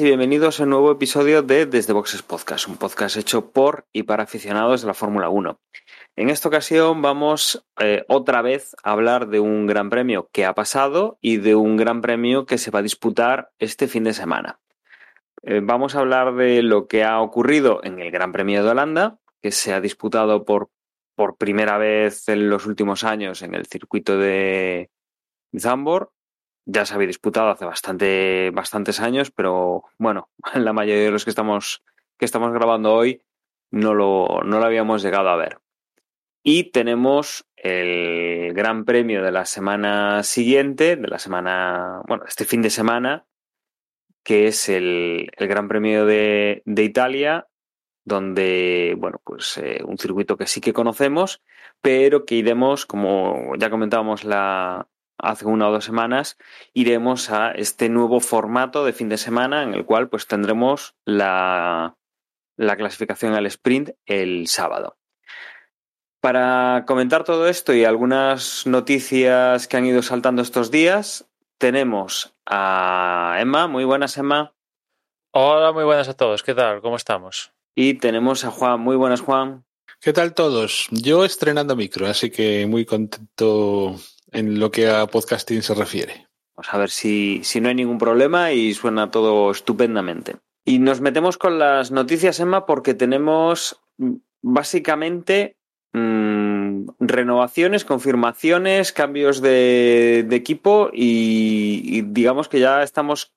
y bienvenidos a un nuevo episodio de Desde Boxes Podcast, un podcast hecho por y para aficionados de la Fórmula 1. En esta ocasión vamos eh, otra vez a hablar de un gran premio que ha pasado y de un gran premio que se va a disputar este fin de semana. Eh, vamos a hablar de lo que ha ocurrido en el Gran Premio de Holanda, que se ha disputado por, por primera vez en los últimos años en el circuito de Zandvoort ya se había disputado hace bastante, bastantes años, pero bueno, la mayoría de los que estamos, que estamos grabando hoy no lo, no lo habíamos llegado a ver. Y tenemos el Gran Premio de la semana siguiente, de la semana, bueno, este fin de semana, que es el, el Gran Premio de, de, Italia, donde, bueno, pues eh, un circuito que sí que conocemos, pero que iremos, como ya comentábamos la, hace una o dos semanas, iremos a este nuevo formato de fin de semana en el cual pues tendremos la, la clasificación al sprint el sábado. Para comentar todo esto y algunas noticias que han ido saltando estos días, tenemos a Emma. Muy buenas, Emma. Hola, muy buenas a todos. ¿Qué tal? ¿Cómo estamos? Y tenemos a Juan. Muy buenas, Juan. ¿Qué tal todos? Yo estrenando micro, así que muy contento en lo que a podcasting se refiere. Vamos a ver si, si no hay ningún problema y suena todo estupendamente. Y nos metemos con las noticias, Emma, porque tenemos mm, básicamente mmm, renovaciones, confirmaciones, cambios de, equipo y, digamos que ya estamos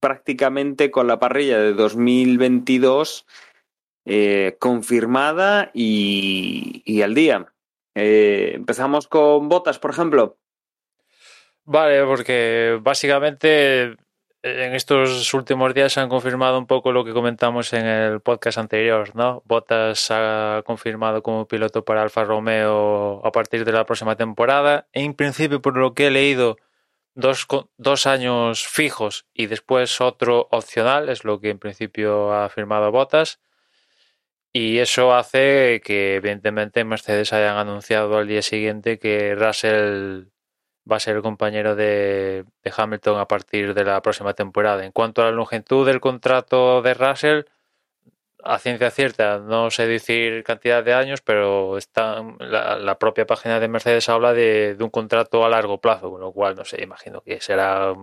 prácticamente con la parrilla de 2022 eh, confirmada y al día. Eh, empezamos con botas, por ejemplo. Vale, porque básicamente en estos últimos días se han confirmado un poco lo que comentamos en el podcast anterior, ¿no? Bottas ha confirmado como piloto para Alfa Romeo a partir de la próxima temporada. En principio, por lo que he leído, dos, dos años fijos y después otro opcional, es lo que en principio ha firmado Bottas. Y eso hace que, evidentemente, Mercedes hayan anunciado al día siguiente que Russell va a ser el compañero de, Hamilton a partir de la próxima temporada. En cuanto a la longitud del contrato de Russell, a ciencia cierta, no sé decir cantidad de años, pero está, la, la propia página de Mercedes habla de, de, un contrato a largo plazo, con lo cual, no sé, imagino que será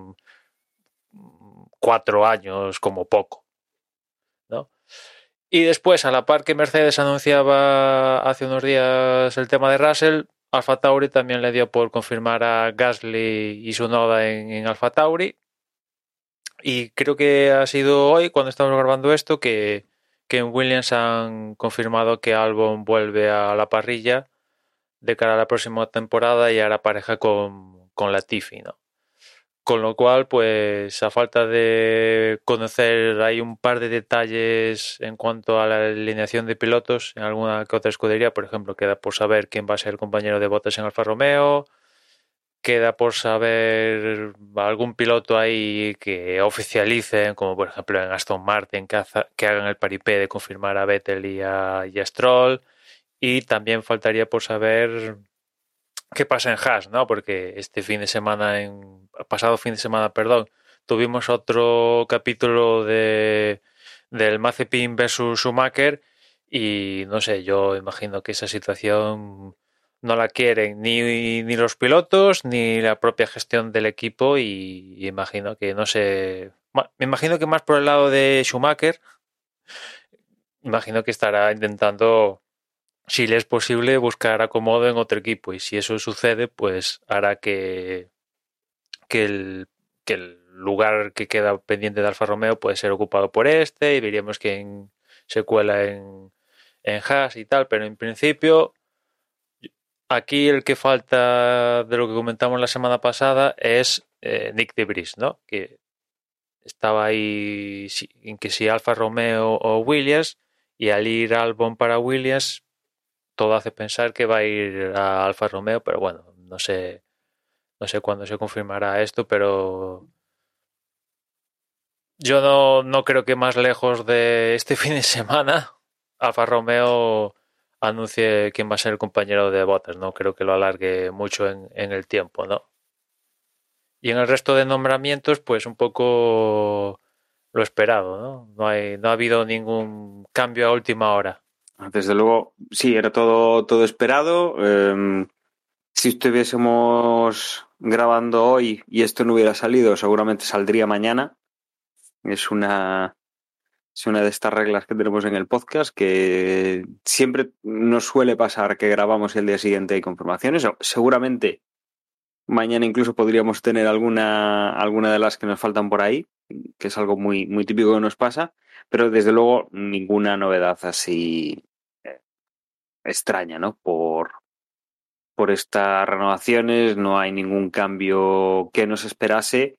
cuatro años como poco. Y después, a la par que Mercedes anunciaba hace unos días el tema de Russell, Alfa Tauri también le dio por confirmar a Gasly y su noda en, en Alfa Tauri. Y creo que ha sido hoy, cuando estamos grabando esto, que, que en Williams han confirmado que Albon vuelve a la parrilla de cara a la próxima temporada y hará pareja con, con Latifi, ¿no? Con lo cual, pues a falta de conocer, hay un par de detalles en cuanto a la alineación de pilotos en alguna que otra escudería. Por ejemplo, queda por saber quién va a ser el compañero de botes en Alfa Romeo. Queda por saber algún piloto ahí que oficialicen, como por ejemplo en Aston Martin, que hagan el paripé de confirmar a Vettel y a, y a Stroll. Y también faltaría por saber qué pasa en Haas, ¿no? Porque este fin de semana, en pasado fin de semana, perdón, tuvimos otro capítulo de del Mazepin versus Schumacher y no sé, yo imagino que esa situación no la quieren ni, ni los pilotos ni la propia gestión del equipo y, y imagino que no sé, me imagino que más por el lado de Schumacher, imagino que estará intentando si le es posible, buscar acomodo en otro equipo. Y si eso sucede, pues hará que, que, el, que el lugar que queda pendiente de Alfa Romeo puede ser ocupado por este y veríamos quién se cuela en, en Haas y tal. Pero en principio, aquí el que falta de lo que comentamos la semana pasada es eh, Nick Debris, ¿no? Que estaba ahí en que si Alfa Romeo o Williams y al ir Albon para Williams todo hace pensar que va a ir a Alfa Romeo, pero bueno, no sé, no sé cuándo se confirmará esto, pero yo no, no creo que más lejos de este fin de semana Alfa Romeo anuncie quién va a ser el compañero de Bottas. No creo que lo alargue mucho en, en el tiempo, ¿no? Y en el resto de nombramientos, pues un poco lo esperado, ¿no? No, hay, no ha habido ningún cambio a última hora. Desde luego, sí, era todo, todo esperado. Eh, si estuviésemos grabando hoy y esto no hubiera salido, seguramente saldría mañana. Es una, es una de estas reglas que tenemos en el podcast que siempre nos suele pasar que grabamos y el día siguiente hay confirmaciones. Seguramente mañana incluso podríamos tener alguna, alguna de las que nos faltan por ahí, que es algo muy, muy típico que nos pasa, pero desde luego ninguna novedad así eh, extraña, ¿no? Por, por estas renovaciones, no hay ningún cambio que nos esperase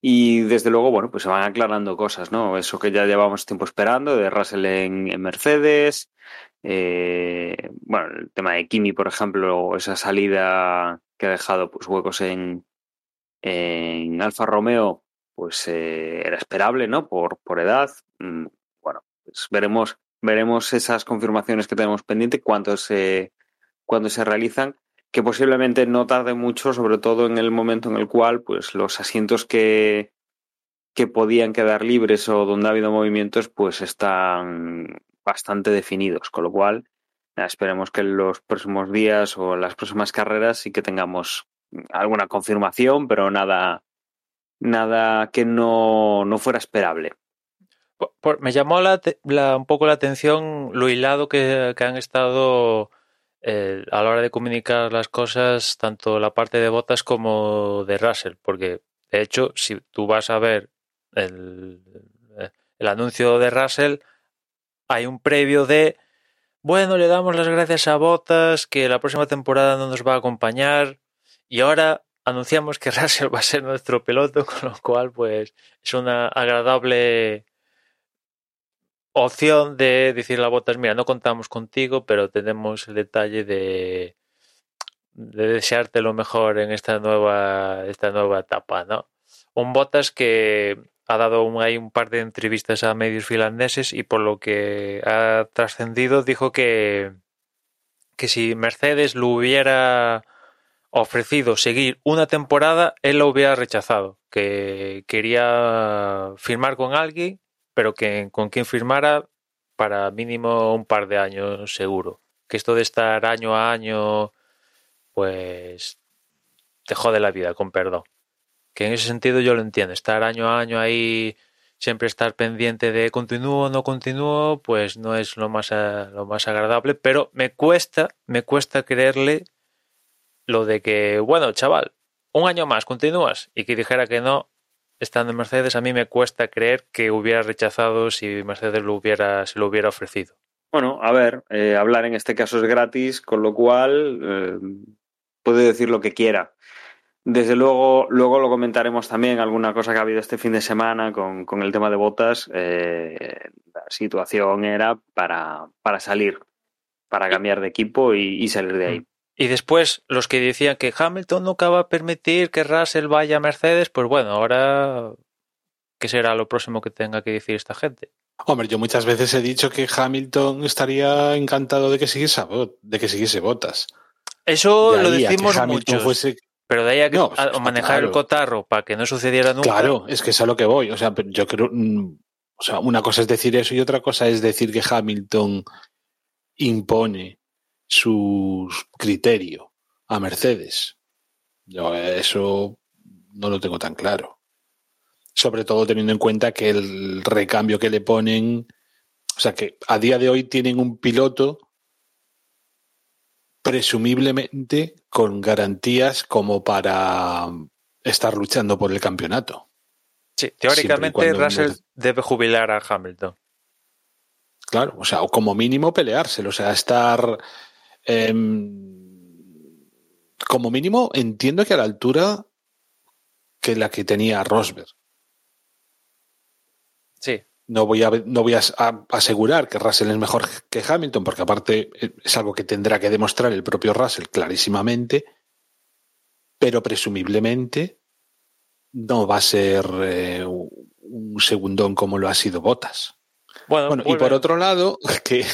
y desde luego, bueno, pues se van aclarando cosas, ¿no? Eso que ya llevamos tiempo esperando de Russell en, en Mercedes, eh, bueno, el tema de Kimi, por ejemplo, esa salida que ha dejado pues huecos en, en Alfa Romeo, pues eh, era esperable, ¿no? Por, por edad. Mm, bueno, pues veremos, veremos esas confirmaciones que tenemos pendiente, cuánto se, cuando se realizan que posiblemente no tarde mucho, sobre todo en el momento en el cual pues los asientos que, que podían quedar libres o donde ha habido movimientos pues están bastante definidos, con lo cual esperemos que en los próximos días o en las próximas carreras sí que tengamos alguna confirmación, pero nada, nada que no, no fuera esperable. Por, me llamó la, la, un poco la atención lo hilado que, que han estado eh, a la hora de comunicar las cosas, tanto la parte de Botas como de Russell, porque de hecho, si tú vas a ver el, el anuncio de Russell, hay un previo de, bueno, le damos las gracias a Botas, que la próxima temporada no nos va a acompañar, y ahora anunciamos que Russell va a ser nuestro piloto, con lo cual, pues, es una agradable opción de decirle a Botas, mira, no contamos contigo, pero tenemos el detalle de, de desearte lo mejor en esta nueva, esta nueva etapa, ¿no? Un Botas que ha dado un, hay un par de entrevistas a medios finlandeses y por lo que ha trascendido dijo que, que si Mercedes lo hubiera ofrecido seguir una temporada, él lo hubiera rechazado, que quería firmar con alguien pero que con quien firmara para mínimo un par de años seguro. Que esto de estar año a año, pues te jode la vida, con perdón. Que en ese sentido yo lo entiendo. Estar año a año ahí, siempre estar pendiente de continúo no continúo, pues no es lo más, lo más agradable. Pero me cuesta, me cuesta creerle lo de que, bueno, chaval, un año más continúas y que dijera que no, estando en Mercedes, a mí me cuesta creer que hubiera rechazado si Mercedes lo hubiera, se lo hubiera ofrecido. Bueno, a ver, eh, hablar en este caso es gratis, con lo cual eh, puede decir lo que quiera. Desde luego, luego lo comentaremos también, alguna cosa que ha habido este fin de semana con, con el tema de botas. Eh, la situación era para, para salir, para cambiar de equipo y, y salir de ahí. Y después los que decían que Hamilton nunca va a permitir que Russell vaya a Mercedes, pues bueno, ahora ¿qué será lo próximo que tenga que decir esta gente? Hombre, yo muchas veces he dicho que Hamilton estaría encantado de que siguiese, de que siguiese botas. Eso lo decimos. Fuese... Pero de ahí a, que, no, a manejar claro. el cotarro para que no sucediera nunca. Claro, es que es a lo que voy. O sea, yo creo. O sea, una cosa es decir eso y otra cosa es decir que Hamilton impone su criterio a Mercedes. Yo eso no lo tengo tan claro. Sobre todo teniendo en cuenta que el recambio que le ponen, o sea que a día de hoy tienen un piloto presumiblemente con garantías como para estar luchando por el campeonato. Sí, teóricamente Russell debe jubilar a Hamilton. Claro, o sea, o como mínimo peleárselo, o sea, estar eh, como mínimo, entiendo que a la altura que la que tenía Rosberg. Sí. No voy, a, no voy a, asegurar que Russell es mejor que Hamilton, porque aparte es algo que tendrá que demostrar el propio Russell clarísimamente, pero presumiblemente no va a ser eh, un segundón como lo ha sido Botas. Bueno, Bueno, y por otro lado, que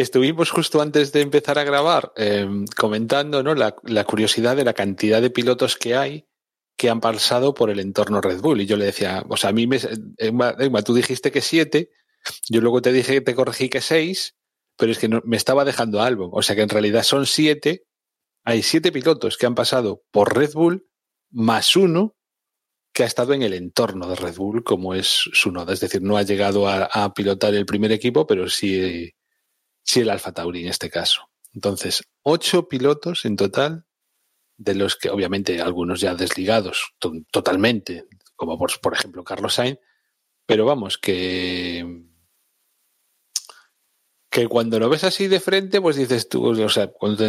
estuvimos justo antes de empezar a grabar eh, comentando ¿no? la, curiosidad de la cantidad de pilotos que hay que han pasado por el entorno Red Bull. Y yo le decía, o sea, a mí me. Emma, tú dijiste que siete, yo luego te dije, te corregí que seis, pero es que no- me estaba dejando Albon. O sea que en realidad son siete. Hay siete pilotos que han pasado por Red Bull, más uno que ha estado en el entorno de Red Bull, como es su noda. Es decir, no ha llegado a, a pilotar el primer equipo, pero sí, sí el Alfa Tauri en este caso. Entonces, ocho pilotos en total, de los que obviamente algunos ya desligados to- totalmente, como por, por ejemplo Carlos Sainz, pero vamos, que que cuando lo ves así de frente, pues dices tú, o sea, cuando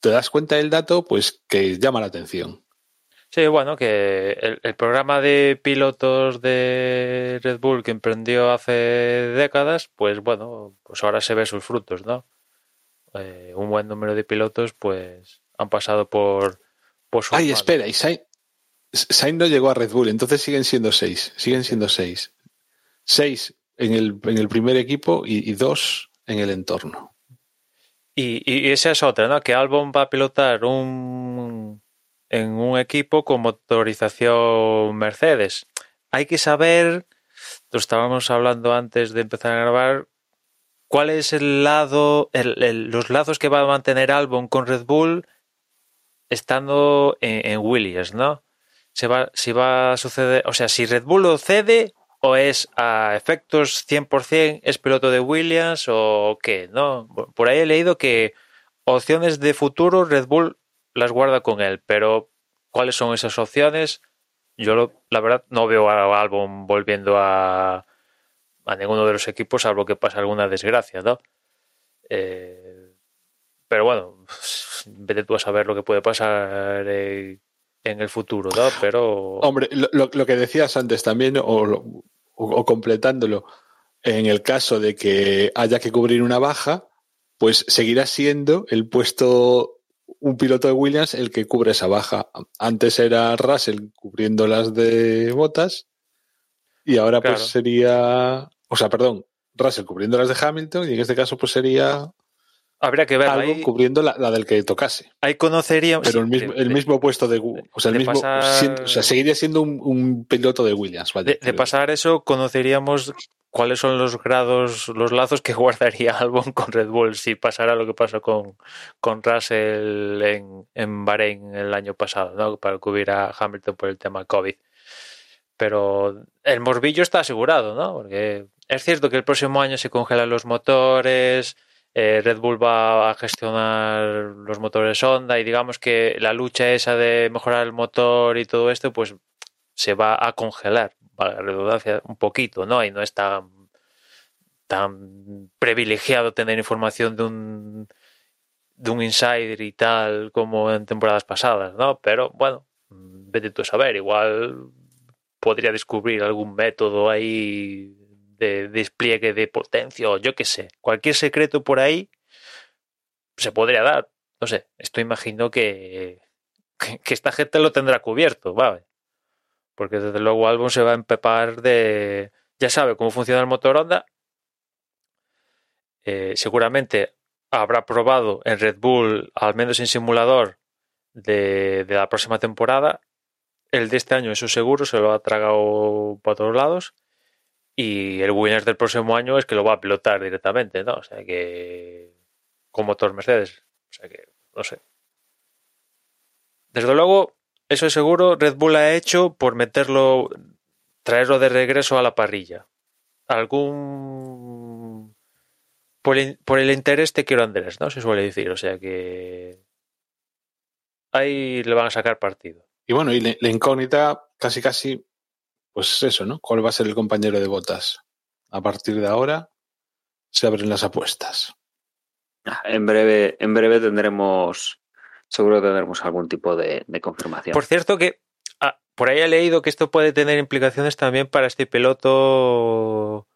te das cuenta del dato, pues que llama la atención. Sí, bueno, que el, el programa de pilotos de Red Bull que emprendió hace décadas, pues bueno, pues ahora se ve sus frutos, ¿no? Eh, un buen número de pilotos, pues han pasado por, por sus Ay, manos. espera, y Sainz, Sainz no llegó a Red Bull, entonces siguen siendo seis, siguen siendo seis. Seis en el, en el primer equipo y, y dos en el entorno. Y, y esa es otra, ¿no? Que Albon va a pilotar un en un equipo con motorización Mercedes. Hay que saber, lo estábamos hablando antes de empezar a grabar, cuál es el lado, los lazos que va a mantener Albon con Red Bull estando en, en Williams, ¿no? Se va, si va a suceder, o sea, si Red Bull lo cede o es a efectos 100% es piloto de Williams o qué, ¿no? Por ahí he leído que opciones de futuro Red Bull las guarda con él, pero ¿cuáles son esas opciones? Yo lo- la verdad no veo a Albon volviendo a, ninguno de los equipos, salvo que pase alguna desgracia, ¿no? Eh, pero bueno, vete tú a saber lo que puede pasar en, en el futuro, ¿no? Pero Hombre, lo, lo- que decías antes también, o- o completándolo, en el caso de que haya que cubrir una baja, pues seguirá siendo el puesto un piloto de Williams el que cubre esa baja. Antes era Russell cubriendo las de botas y ahora Claro. pues sería, o sea, perdón, Russell cubriendo las de Hamilton y en este caso pues sería habría que ver. algo Ahí, cubriendo la, la del que tocase. ahí conoceríamos. Pero el mismo, de- el de- mismo puesto de, o sea, el mismo, pasar- o sea, seguiría siendo un, un piloto de Williams. vaya, De, pasar eso, conoceríamos cuáles son los grados, los lazos que guardaría Albon con Red Bull si pasara lo que pasó con, con Russell en, en Bahrein el año pasado, ¿no? Para cubrir a Hamilton por el tema COVID. Pero el morbillo está asegurado, ¿no? Porque es cierto que el próximo año se congelan los motores, eh, Red Bull va a gestionar los motores Honda y digamos que la lucha esa de mejorar el motor y todo esto, pues se va a congelar, para la redundancia, un poquito, ¿no? Y no es tan, privilegiado tener información de un, de un insider y tal como en temporadas pasadas, ¿no? Pero bueno, vete tú a saber, igual podría descubrir algún método ahí de despliegue de potencia o yo qué sé, cualquier secreto por ahí se podría dar. No sé, esto imagino que, que, esta gente lo tendrá cubierto, ¿vale? Porque desde luego Albon se va a empepar de... Ya sabe cómo funciona el motor Honda. Eh, seguramente habrá probado en Red Bull, al menos en simulador, de, de la próxima temporada. El de este año, eso seguro, se lo ha tragado para todos lados. Y el Williams del próximo año es que lo va a pilotar directamente, ¿no? O sea que. Con motor Mercedes. O sea que, no sé. Desde luego, eso es seguro, Red Bull ha hecho por meterlo, traerlo de regreso a la parrilla. Algún. Por el, por el interés te quiero Andrés, ¿no? Se suele decir. O sea que. Ahí le van a sacar partido. Y bueno, y la incógnita casi casi, pues eso, ¿no? ¿Cuál va a ser el compañero de botas? A partir de ahora se abren las apuestas. En breve, en breve tendremos, seguro tendremos algún tipo de, de confirmación. Por cierto que ah, por ahí he leído que esto puede tener implicaciones también para este piloto.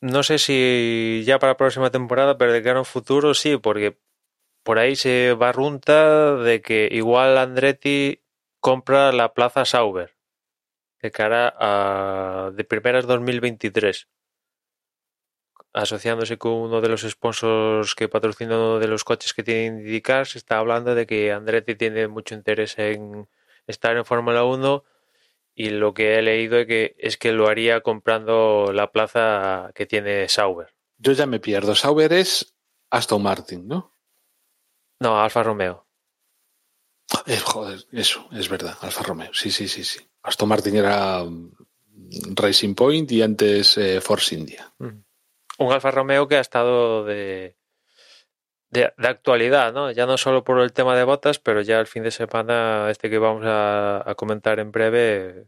No sé si ya para la próxima temporada, pero de cara a un futuro sí, porque por ahí se barrunta de que igual Andretti compra la Plaza Sauber de cara a de primeras 2023 asociándose con uno de los sponsors que patrocina uno de los coches que tiene IndyCar, se está hablando de que Andretti tiene mucho interés en estar en Fórmula 1 y lo que he leído es que, es que lo haría comprando la plaza que tiene Sauber. Yo ya me pierdo. Sauber es Aston Martin, ¿no? No, Alfa Romeo. Eh, joder, eso, es verdad, Alfa Romeo. Sí, sí, sí, sí. Aston Martin era mm, Racing Point y antes eh, Force India. Mm. Un Alfa Romeo que ha estado de, de, actualidad, ¿no? Ya no solo por el tema de botas, pero ya el fin de semana, este que vamos a, comentar en breve,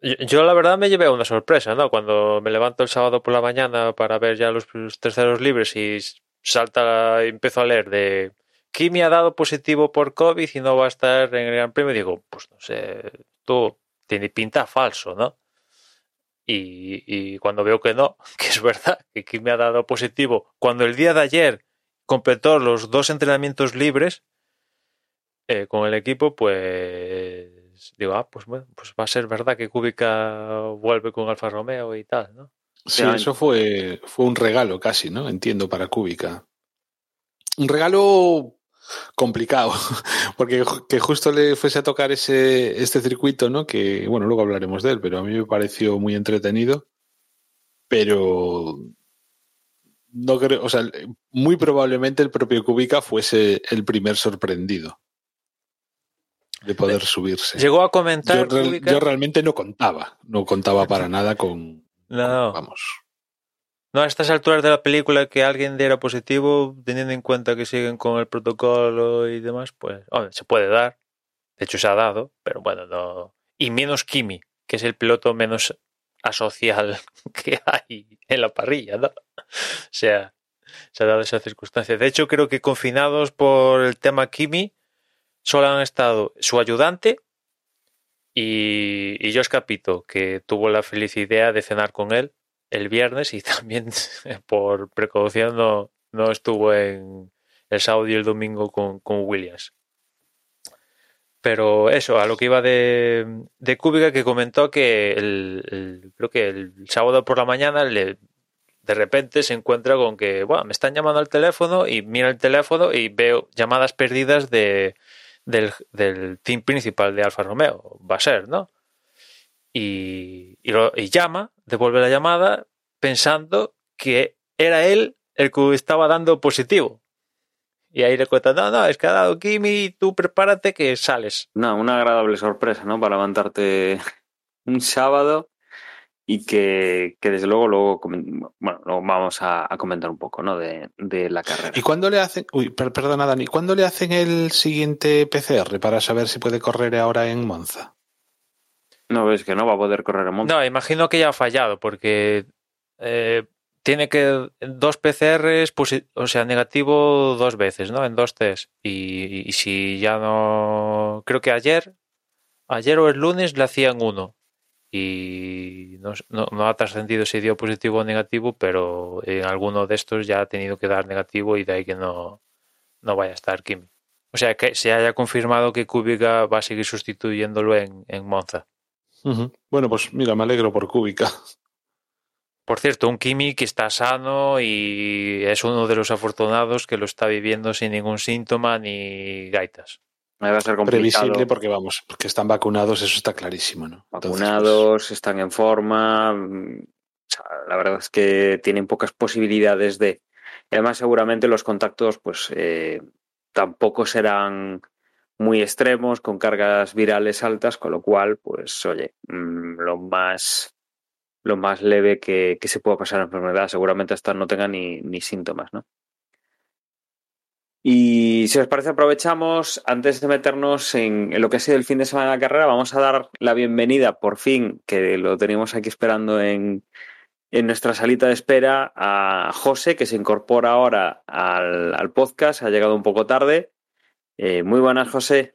yo, la verdad me llevé una sorpresa, ¿no? Cuando me levanto el sábado por la mañana para ver ya los, los terceros libres y salta, empiezo a leer de Kimi ha dado positivo por COVID y no va a estar en el Gran Premio, digo, pues no sé, tú tiene pinta falso, ¿no? Y, y, cuando veo que no, que es verdad, que Kimi ha dado positivo, cuando el día de ayer completó los dos entrenamientos libres eh, con el equipo, pues digo, ah, pues bueno, pues va a ser verdad que Kubica vuelve con Alfa Romeo y tal, ¿no? Sí, eso fue, fue un regalo casi, ¿no? Entiendo, para Kubica. Un regalo complicado, porque que justo le fuese a tocar ese, este circuito, ¿no? Que, bueno, luego hablaremos de él, pero a mí me pareció muy entretenido, pero no creo, o sea, muy probablemente el propio Kubica fuese el primer sorprendido de poder subirse. Llegó a comentar. Yo, Kubica... yo realmente no contaba, no contaba para nada con, no. vamos. No, a estas alturas de la película que alguien diera positivo, teniendo en cuenta que siguen con el protocolo y demás, pues se puede dar. De hecho, se ha dado, pero bueno, no. Y menos Kimi, que es el piloto menos asocial que hay en la parrilla, ¿no? O sea, se ha dado esa circunstancia. De hecho, creo que confinados por el tema Kimi, solo han estado su ayudante y, y Josh Capito, que tuvo la feliz idea de cenar con él el viernes y también por precaución no, estuvo en el sábado y el domingo con, con Williams. Pero eso, a lo que iba de, de Kubica, que comentó que el, creo que el sábado por la mañana le, de repente se encuentra con que, me están llamando al teléfono y mira el teléfono y veo llamadas perdidas de, del, del team principal de Alfa Romeo. Va a ser, ¿no? Y, y llama, devuelve la llamada pensando que era él el que estaba dando positivo. Y ahí le cuentan, no, no, es que ha dado Kimi, tú prepárate que sales. No, una agradable sorpresa, ¿no? Para levantarte un sábado y que, que desde luego luego, bueno, luego vamos a, a, comentar un poco, ¿no? De, de la carrera. ¿Y cuándo le hacen, uy, per, perdona Dani, ¿cuándo le hacen el siguiente PCR para saber si puede correr ahora en Monza? No, ves que no va a poder correr en Monza. No, imagino que ya ha fallado porque eh, tiene que dos PCRs, o sea, negativo dos veces, ¿no? En dos test. Y, y, si ya no. Creo que ayer, ayer o el lunes le hacían uno. Y no, no, no ha trascendido si dio positivo o negativo, pero en alguno de estos ya ha tenido que dar negativo y de ahí que no, no vaya a estar Kimi. O sea, que se haya confirmado que Kubica va a seguir sustituyéndolo en, en Monza. Uh -huh. Bueno, pues mira, me alegro por Kubica. Por cierto, un Kimi que está sano y es uno de los afortunados que lo está viviendo sin ningún síntoma ni gaitas. Va a ser complicado. Previsible porque vamos, porque están vacunados, eso está clarísimo, ¿no? Vacunados, Entonces, pues... están en forma. La verdad es que tienen pocas posibilidades de. Además, seguramente los contactos, pues, eh, tampoco serán muy extremos, con cargas virales altas, con lo cual, pues, oye, mmm, lo más lo más leve que, que se pueda pasar la enfermedad. Seguramente hasta no tenga ni, ni síntomas, ¿no? Y si os parece, aprovechamos, antes de meternos en, lo que ha sido el fin de semana de la carrera, vamos a dar la bienvenida, por fin, que lo teníamos aquí esperando en, en nuestra salita de espera, a José, que se incorpora ahora al, al podcast, ha llegado un poco tarde. Eh, muy buenas, José.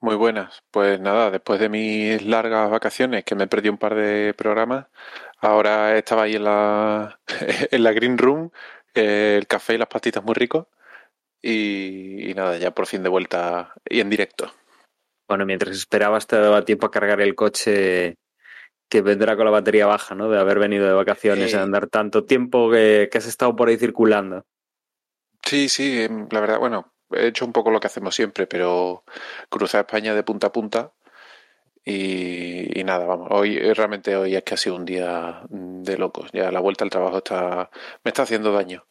Muy buenas. Pues nada, después de mis largas vacaciones, que me perdí un par de programas, ahora estaba ahí en la, en la Green Room, eh, el café y las patitas muy ricos, y, y nada, ya por fin de vuelta y en directo. Bueno, mientras esperabas te daba tiempo a cargar el coche que vendrá con la batería baja, ¿no? De haber venido de vacaciones, Eh. de andar tanto tiempo que, que has estado por ahí circulando. Sí, sí, em, la verdad, bueno, he hecho un poco lo que hacemos siempre, pero cruzar España de punta a punta y, nada, vamos, hoy realmente hoy es que ha sido un día de locos, ya la vuelta al trabajo está, me está haciendo daño.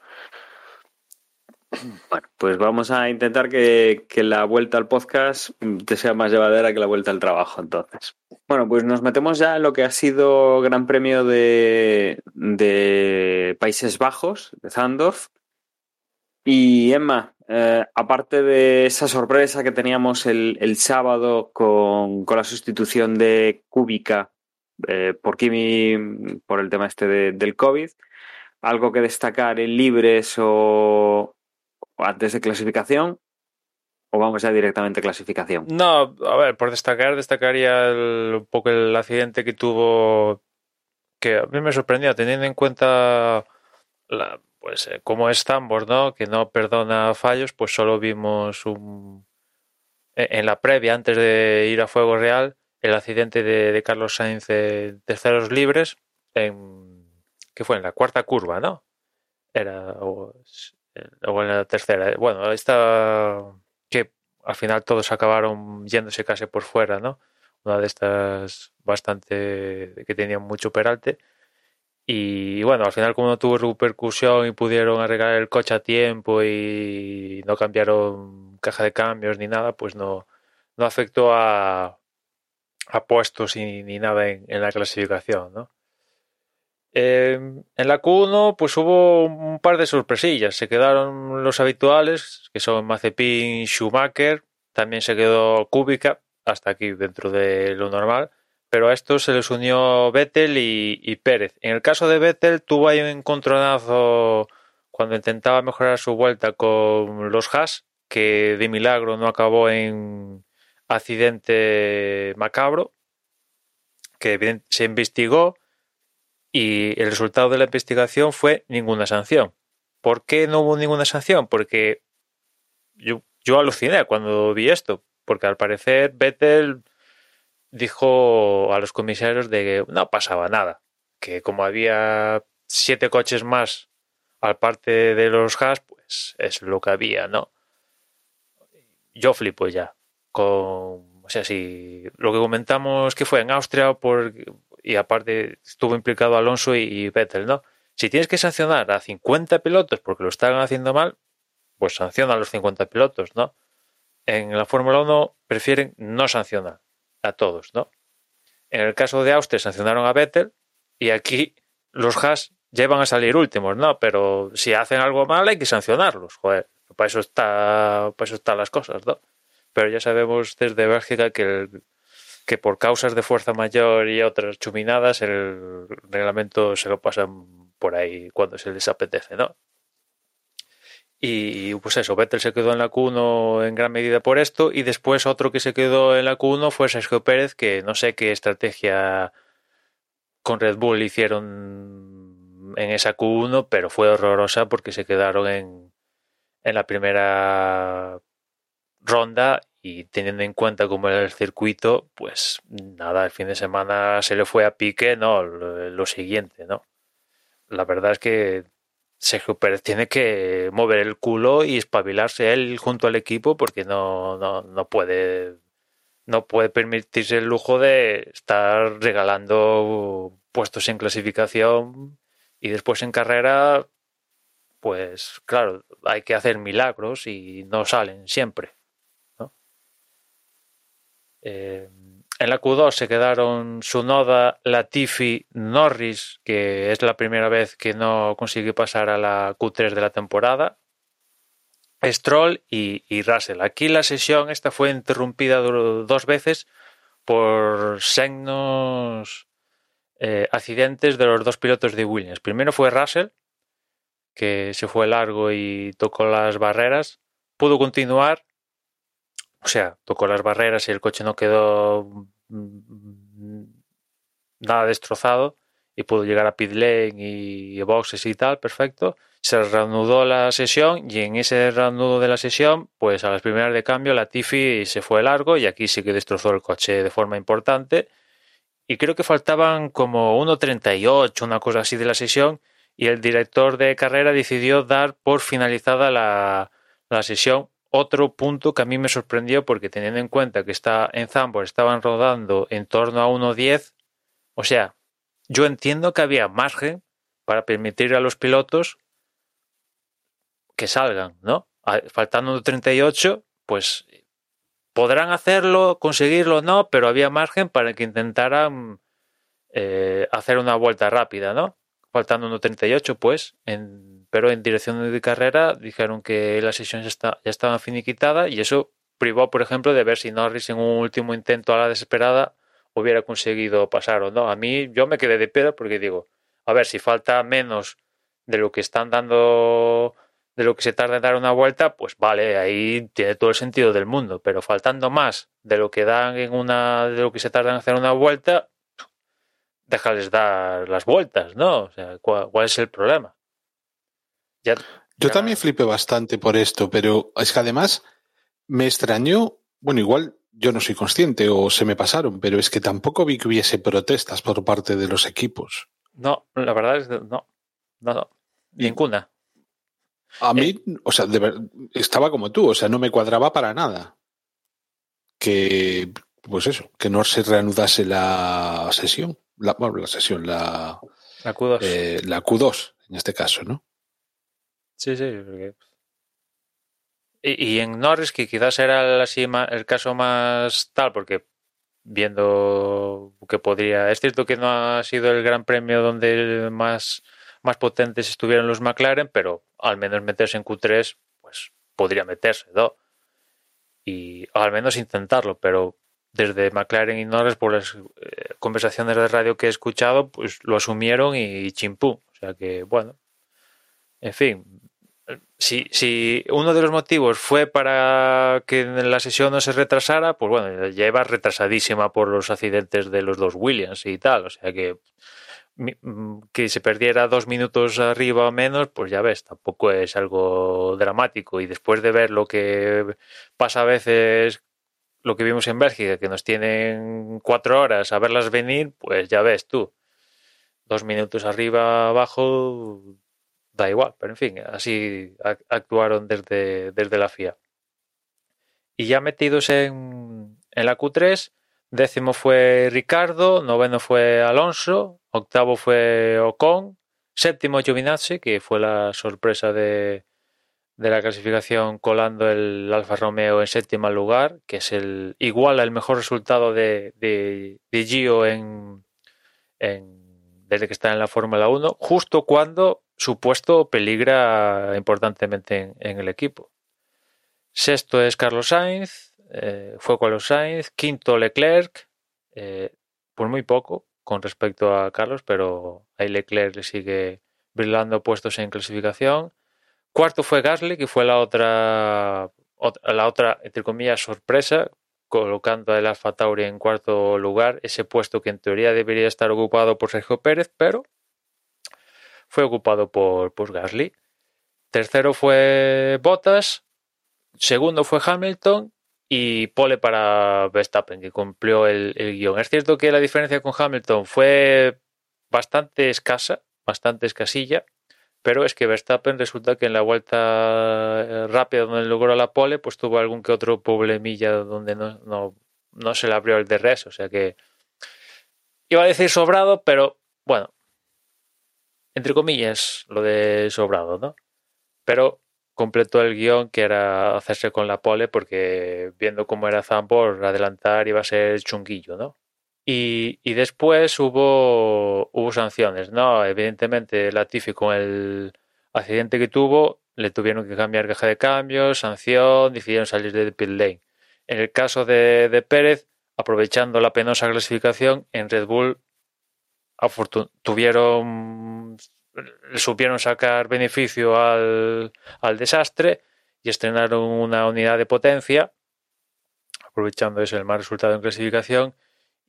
Bueno, pues vamos a intentar que, que la vuelta al podcast mm, te sea más llevadera que la vuelta al trabajo, entonces. Bueno, pues nos metemos ya en lo que ha sido Gran Premio de, de Países Bajos, de Zandorf. Y Emma, eh, aparte de esa sorpresa que teníamos el, sábado con, con la sustitución de Kubica eh, por Kimi por el tema este de- del COVID, algo que destacar en libres o, o antes de clasificación o vamos ya directamente a clasificación. No, a ver, por destacar, destacaría el- un poco el accidente que tuvo, que a mí me sorprendió, teniendo en cuenta la, pues eh, cómo es Zambor, ¿no? Que no perdona fallos, pues solo vimos un en en la previa, antes de ir a Fuego Real, el accidente de, de Carlos Sainz en terceros libres, en, que fue en la cuarta curva, ¿no? Era, o, o en la tercera. Bueno, esta que al final todos acabaron yéndose casi por fuera, ¿no? Una de estas bastante que tenían mucho peralte. Y bueno, al final como no tuvo repercusión y pudieron arreglar el coche a tiempo y no cambiaron caja de cambios ni nada, pues no, no afectó a, a puestos ni, nada en, la clasificación, ¿no? Eh, en la Q1 pues hubo un par de sorpresillas. Se quedaron los habituales, que son Mazepin, Schumacher, también se quedó Kubica, hasta aquí dentro de lo normal, pero a estos se les unió Vettel y, Pérez. En el caso de Vettel tuvo ahí un encontronazo cuando intentaba mejorar su vuelta con los Haas, que de milagro no acabó en accidente macabro, que se investigó y el resultado de la investigación fue ninguna sanción. ¿Por qué no hubo ninguna sanción? Porque yo, yo aluciné cuando vi esto, porque al parecer Vettel dijo a los comisarios de que no pasaba nada, que como había siete coches más al parte de los Haas, pues es lo que había, ¿no? Yo flipo ya o sea, si lo que comentamos que fue en Austria por y aparte estuvo implicado Alonso y, y Vettel, ¿no? Si tienes que sancionar a 50 pilotos porque lo están haciendo mal, pues sanciona a los 50 pilotos, ¿no? En la Fórmula 1 prefieren no sancionar a todos, ¿no? En el caso de Austria sancionaron a Vettel y aquí los Haas llevan a salir últimos, ¿no? Pero si hacen algo mal hay que sancionarlos, joder. Para eso está, para eso están las cosas, ¿no? Pero ya sabemos desde Bélgica que, que por causas de fuerza mayor y otras chuminadas el reglamento se lo pasan por ahí cuando se les apetece, ¿no? Y pues eso, Vettel se quedó en la Q1 en gran medida por esto y después otro que se quedó en la Q1 fue Sergio Pérez, que no sé qué estrategia con Red Bull hicieron en esa Q1, pero fue horrorosa porque se quedaron en, en la primera ronda y teniendo en cuenta cómo era el circuito, pues nada, el fin de semana se le fue a pique, no, lo, lo siguiente, ¿no? La verdad es que Sergio Pérez tiene que mover el culo y espabilarse él junto al equipo porque no, no, no puede no puede permitirse el lujo de estar regalando puestos en clasificación y después en carrera pues claro hay que hacer milagros y no salen siempre ¿no? Eh, en la Q2 se quedaron Sunoda, Latifi, Norris, que es la primera vez que no consiguió pasar a la Q3 de la temporada, Stroll y, Russell. Aquí la sesión esta fue interrumpida do- dos veces por signos eh, accidentes de los dos pilotos de Williams. Primero fue Russell, que se fue largo y tocó las barreras. Pudo continuar, o sea, tocó las barreras y el coche no quedó mm, nada destrozado y pudo llegar a pit lane y boxes y tal, perfecto. se reanudó la sesión y en ese reanudo de la sesión, pues a las primeras de cambio la Tiffy se fue largo y aquí sí que destrozó el coche de forma importante. Y creo que faltaban como 1.38, una cosa así de la sesión, y el director de carrera decidió dar por finalizada la, la sesión. Otro punto que a mí me sorprendió porque teniendo en cuenta que está en Zambor estaban rodando en torno a 1.10, o sea, yo entiendo que había margen para permitir a los pilotos que salgan, ¿no? Faltando 38, pues podrán hacerlo, conseguirlo no, pero había margen para que intentaran eh, hacer una vuelta rápida, ¿no? Faltando 1.38, pues, en, pero en dirección de carrera dijeron que la sesión ya, está, ya estaba finiquitada y eso privó, por ejemplo, de ver si Norris en un último intento a la desesperada hubiera conseguido pasar o no. A mí yo me quedé de piedra porque digo, a ver, si falta menos de lo que están dando de lo que se tarda en dar una vuelta, pues vale, ahí tiene todo el sentido del mundo, pero faltando más de lo que dan en una de lo que se tarda en hacer una vuelta, déjales dar las vueltas, ¿no? O sea, ¿cuál, es el problema? Ya, Yo también flipé bastante por esto, pero es que además me extrañó, bueno, igual yo no soy consciente o se me pasaron, pero es que tampoco vi que hubiese protestas por parte de los equipos. No, la verdad es que no, no, no ninguna. A mí, o sea, estaba como tú, o sea, no me cuadraba para nada. Que, pues eso, que no se reanudase la sesión. La, bueno, la sesión, la, la Q2. Eh, la Q2, en este caso, ¿no? Sí, sí. Y, en Norris, que quizás era así el caso más tal, porque viendo que podría. Es cierto que no ha sido el gran premio donde más más potentes estuvieran los McLaren, pero al menos meterse en Q3, pues podría meterse, ¿no? Y al menos intentarlo, pero desde McLaren y Norris, por las eh, conversaciones de radio que he escuchado, pues lo asumieron y, chimpú. O sea que, bueno, en fin, si, uno de los motivos fue para que la sesión no se retrasara, pues bueno, ya retrasadísima por los accidentes de los dos Williams y tal. O sea que Mm, que se perdiera dos minutos arriba o menos, pues ya ves, tampoco es algo dramático. Y después de ver lo que pasa a veces, lo que vimos en Bélgica, que nos tienen cuatro horas a verlas venir, pues ya ves tú, dos minutos arriba, abajo, da igual. Pero en fin, así actuaron desde, desde la FIA. Y ya metidos en, en la Q3, décimo fue Ricardo, noveno fue Alonso, Octavo fue Ocon. Séptimo Giovinazzi, que fue la sorpresa de, la clasificación colando el Alfa Romeo en séptimo lugar, que es el igual al mejor resultado de, de, Gio en, desde que está en la Fórmula 1, justo cuando su puesto peligra importantemente en, el equipo. Sexto es Carlos Sainz, eh, fue Carlos Sainz, quinto Leclerc, eh, por muy poco, con respecto a Carlos, pero ahí Leclerc le sigue brillando puestos en clasificación. Cuarto fue Gasly, que fue la otra, la otra entre comillas, sorpresa, colocando al Alfa Tauri en cuarto lugar, ese puesto que en teoría debería estar ocupado por Sergio Pérez, pero fue ocupado por, por Gasly. Tercero fue Bottas, segundo fue Hamilton y pole para Verstappen, que cumplió el, guion. Es cierto que la diferencia con Hamilton fue bastante escasa, bastante escasilla, pero es que Verstappen resulta que en la vuelta eh, rápida donde logró la pole, pues tuvo algún que otro problemilla donde no, no, se le abrió el DRS, o sea que iba a decir sobrado, pero bueno, entre comillas, lo de sobrado, ¿no? Pero completó el guion que era hacerse con la pole porque viendo cómo era Zambor, adelantar iba a ser chunguillo, ¿no? Y, después hubo, hubo sanciones, ¿no? Evidentemente Latifi con el accidente que tuvo le tuvieron que cambiar caja de cambios, sanción, decidieron salir del pit lane. En el caso de, Pérez, aprovechando la penosa clasificación, en Red Bull tuvieron supieron sacar beneficio al, desastre y estrenaron una unidad de potencia, aprovechando ese el mal resultado en clasificación,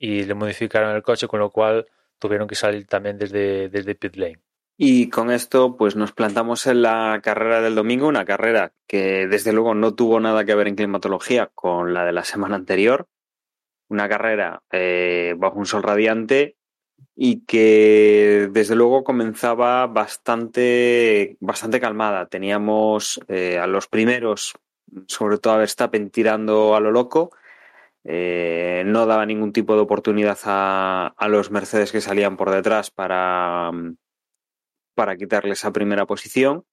y le modificaron el coche, con lo cual tuvieron que salir también desde, desde pit lane. Y con esto, pues nos plantamos en la carrera del domingo, una carrera que desde luego no tuvo nada que ver en climatología con la de la semana anterior. Una carrera eh, bajo un sol radiante y que desde luego comenzaba bastante, bastante calmada. Teníamos eh, a los primeros, sobre todo a Verstappen, tirando a lo loco. Eh, no daba ningún tipo de oportunidad a, a, los Mercedes que salían por detrás para, para quitarle esa primera posición.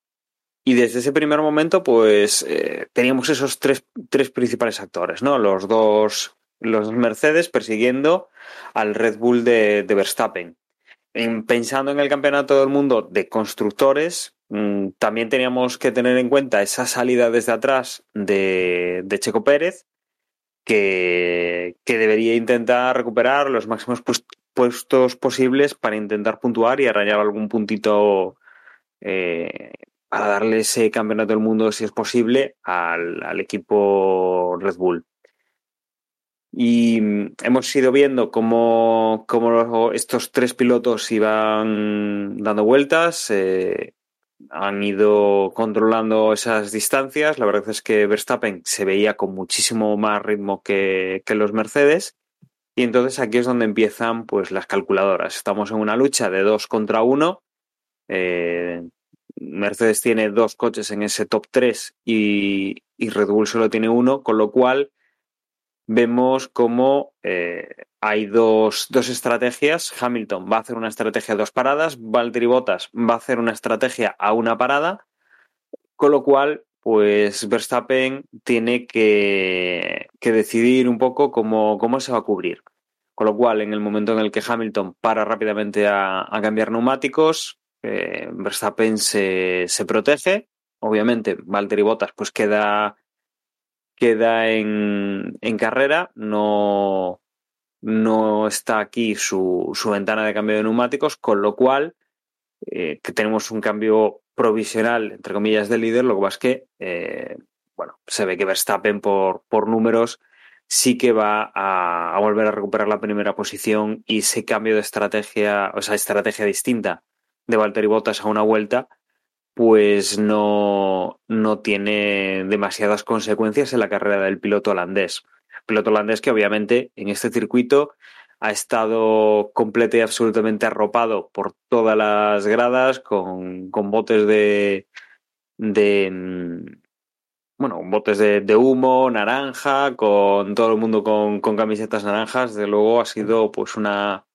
Y desde ese primer momento, pues eh, teníamos esos tres, tres principales actores, ¿no? Los dos los Mercedes persiguiendo al Red Bull de, de Verstappen. En, pensando en el campeonato del mundo de constructores, mmm, también teníamos que tener en cuenta esa salida desde atrás de, de Checo Pérez, que, debería intentar recuperar los máximos puestos posibles para intentar puntuar y arrayar algún puntito eh, para darle ese campeonato del mundo, si es posible, al, al equipo Red Bull. Y hemos ido viendo cómo, cómo estos tres pilotos iban dando vueltas, eh, han ido controlando esas distancias. La verdad es que Verstappen se veía con muchísimo más ritmo que, que los Mercedes. Y entonces aquí es donde empiezan pues las calculadoras. Estamos en una lucha de dos contra uno. Eh, Mercedes tiene dos coches en ese top 3 y, y Red Bull solo tiene uno, con lo cual vemos cómo eh, hay dos, dos, estrategias. Hamilton va a hacer una estrategia a dos paradas, Valtteri Bottas va a hacer una estrategia a una parada, con lo cual, pues Verstappen tiene que, que decidir un poco cómo, cómo, se va a cubrir. Con lo cual, en el momento en el que Hamilton para rápidamente a, cambiar neumáticos, eh, Verstappen se, se protege. Obviamente, Valtteri Bottas pues queda queda en, carrera, no, no está aquí su, su, ventana de cambio de neumáticos, con lo cual eh, que tenemos un cambio provisional, entre comillas, de líder, lo que pasa es que, eh, bueno, se ve que Verstappen por, por números sí que va a, a, volver a recuperar la primera posición y ese cambio de estrategia, o sea, estrategia distinta de Valtteri Bottas a una vuelta, pues no, no tiene demasiadas consecuencias en la carrera del piloto holandés. Piloto holandés que obviamente en este circuito ha estado completo y absolutamente arropado por todas las gradas con, con botes de, de bueno, botes de, de, humo, naranja, con todo el mundo con, con camisetas naranjas. De luego ha sido pues una,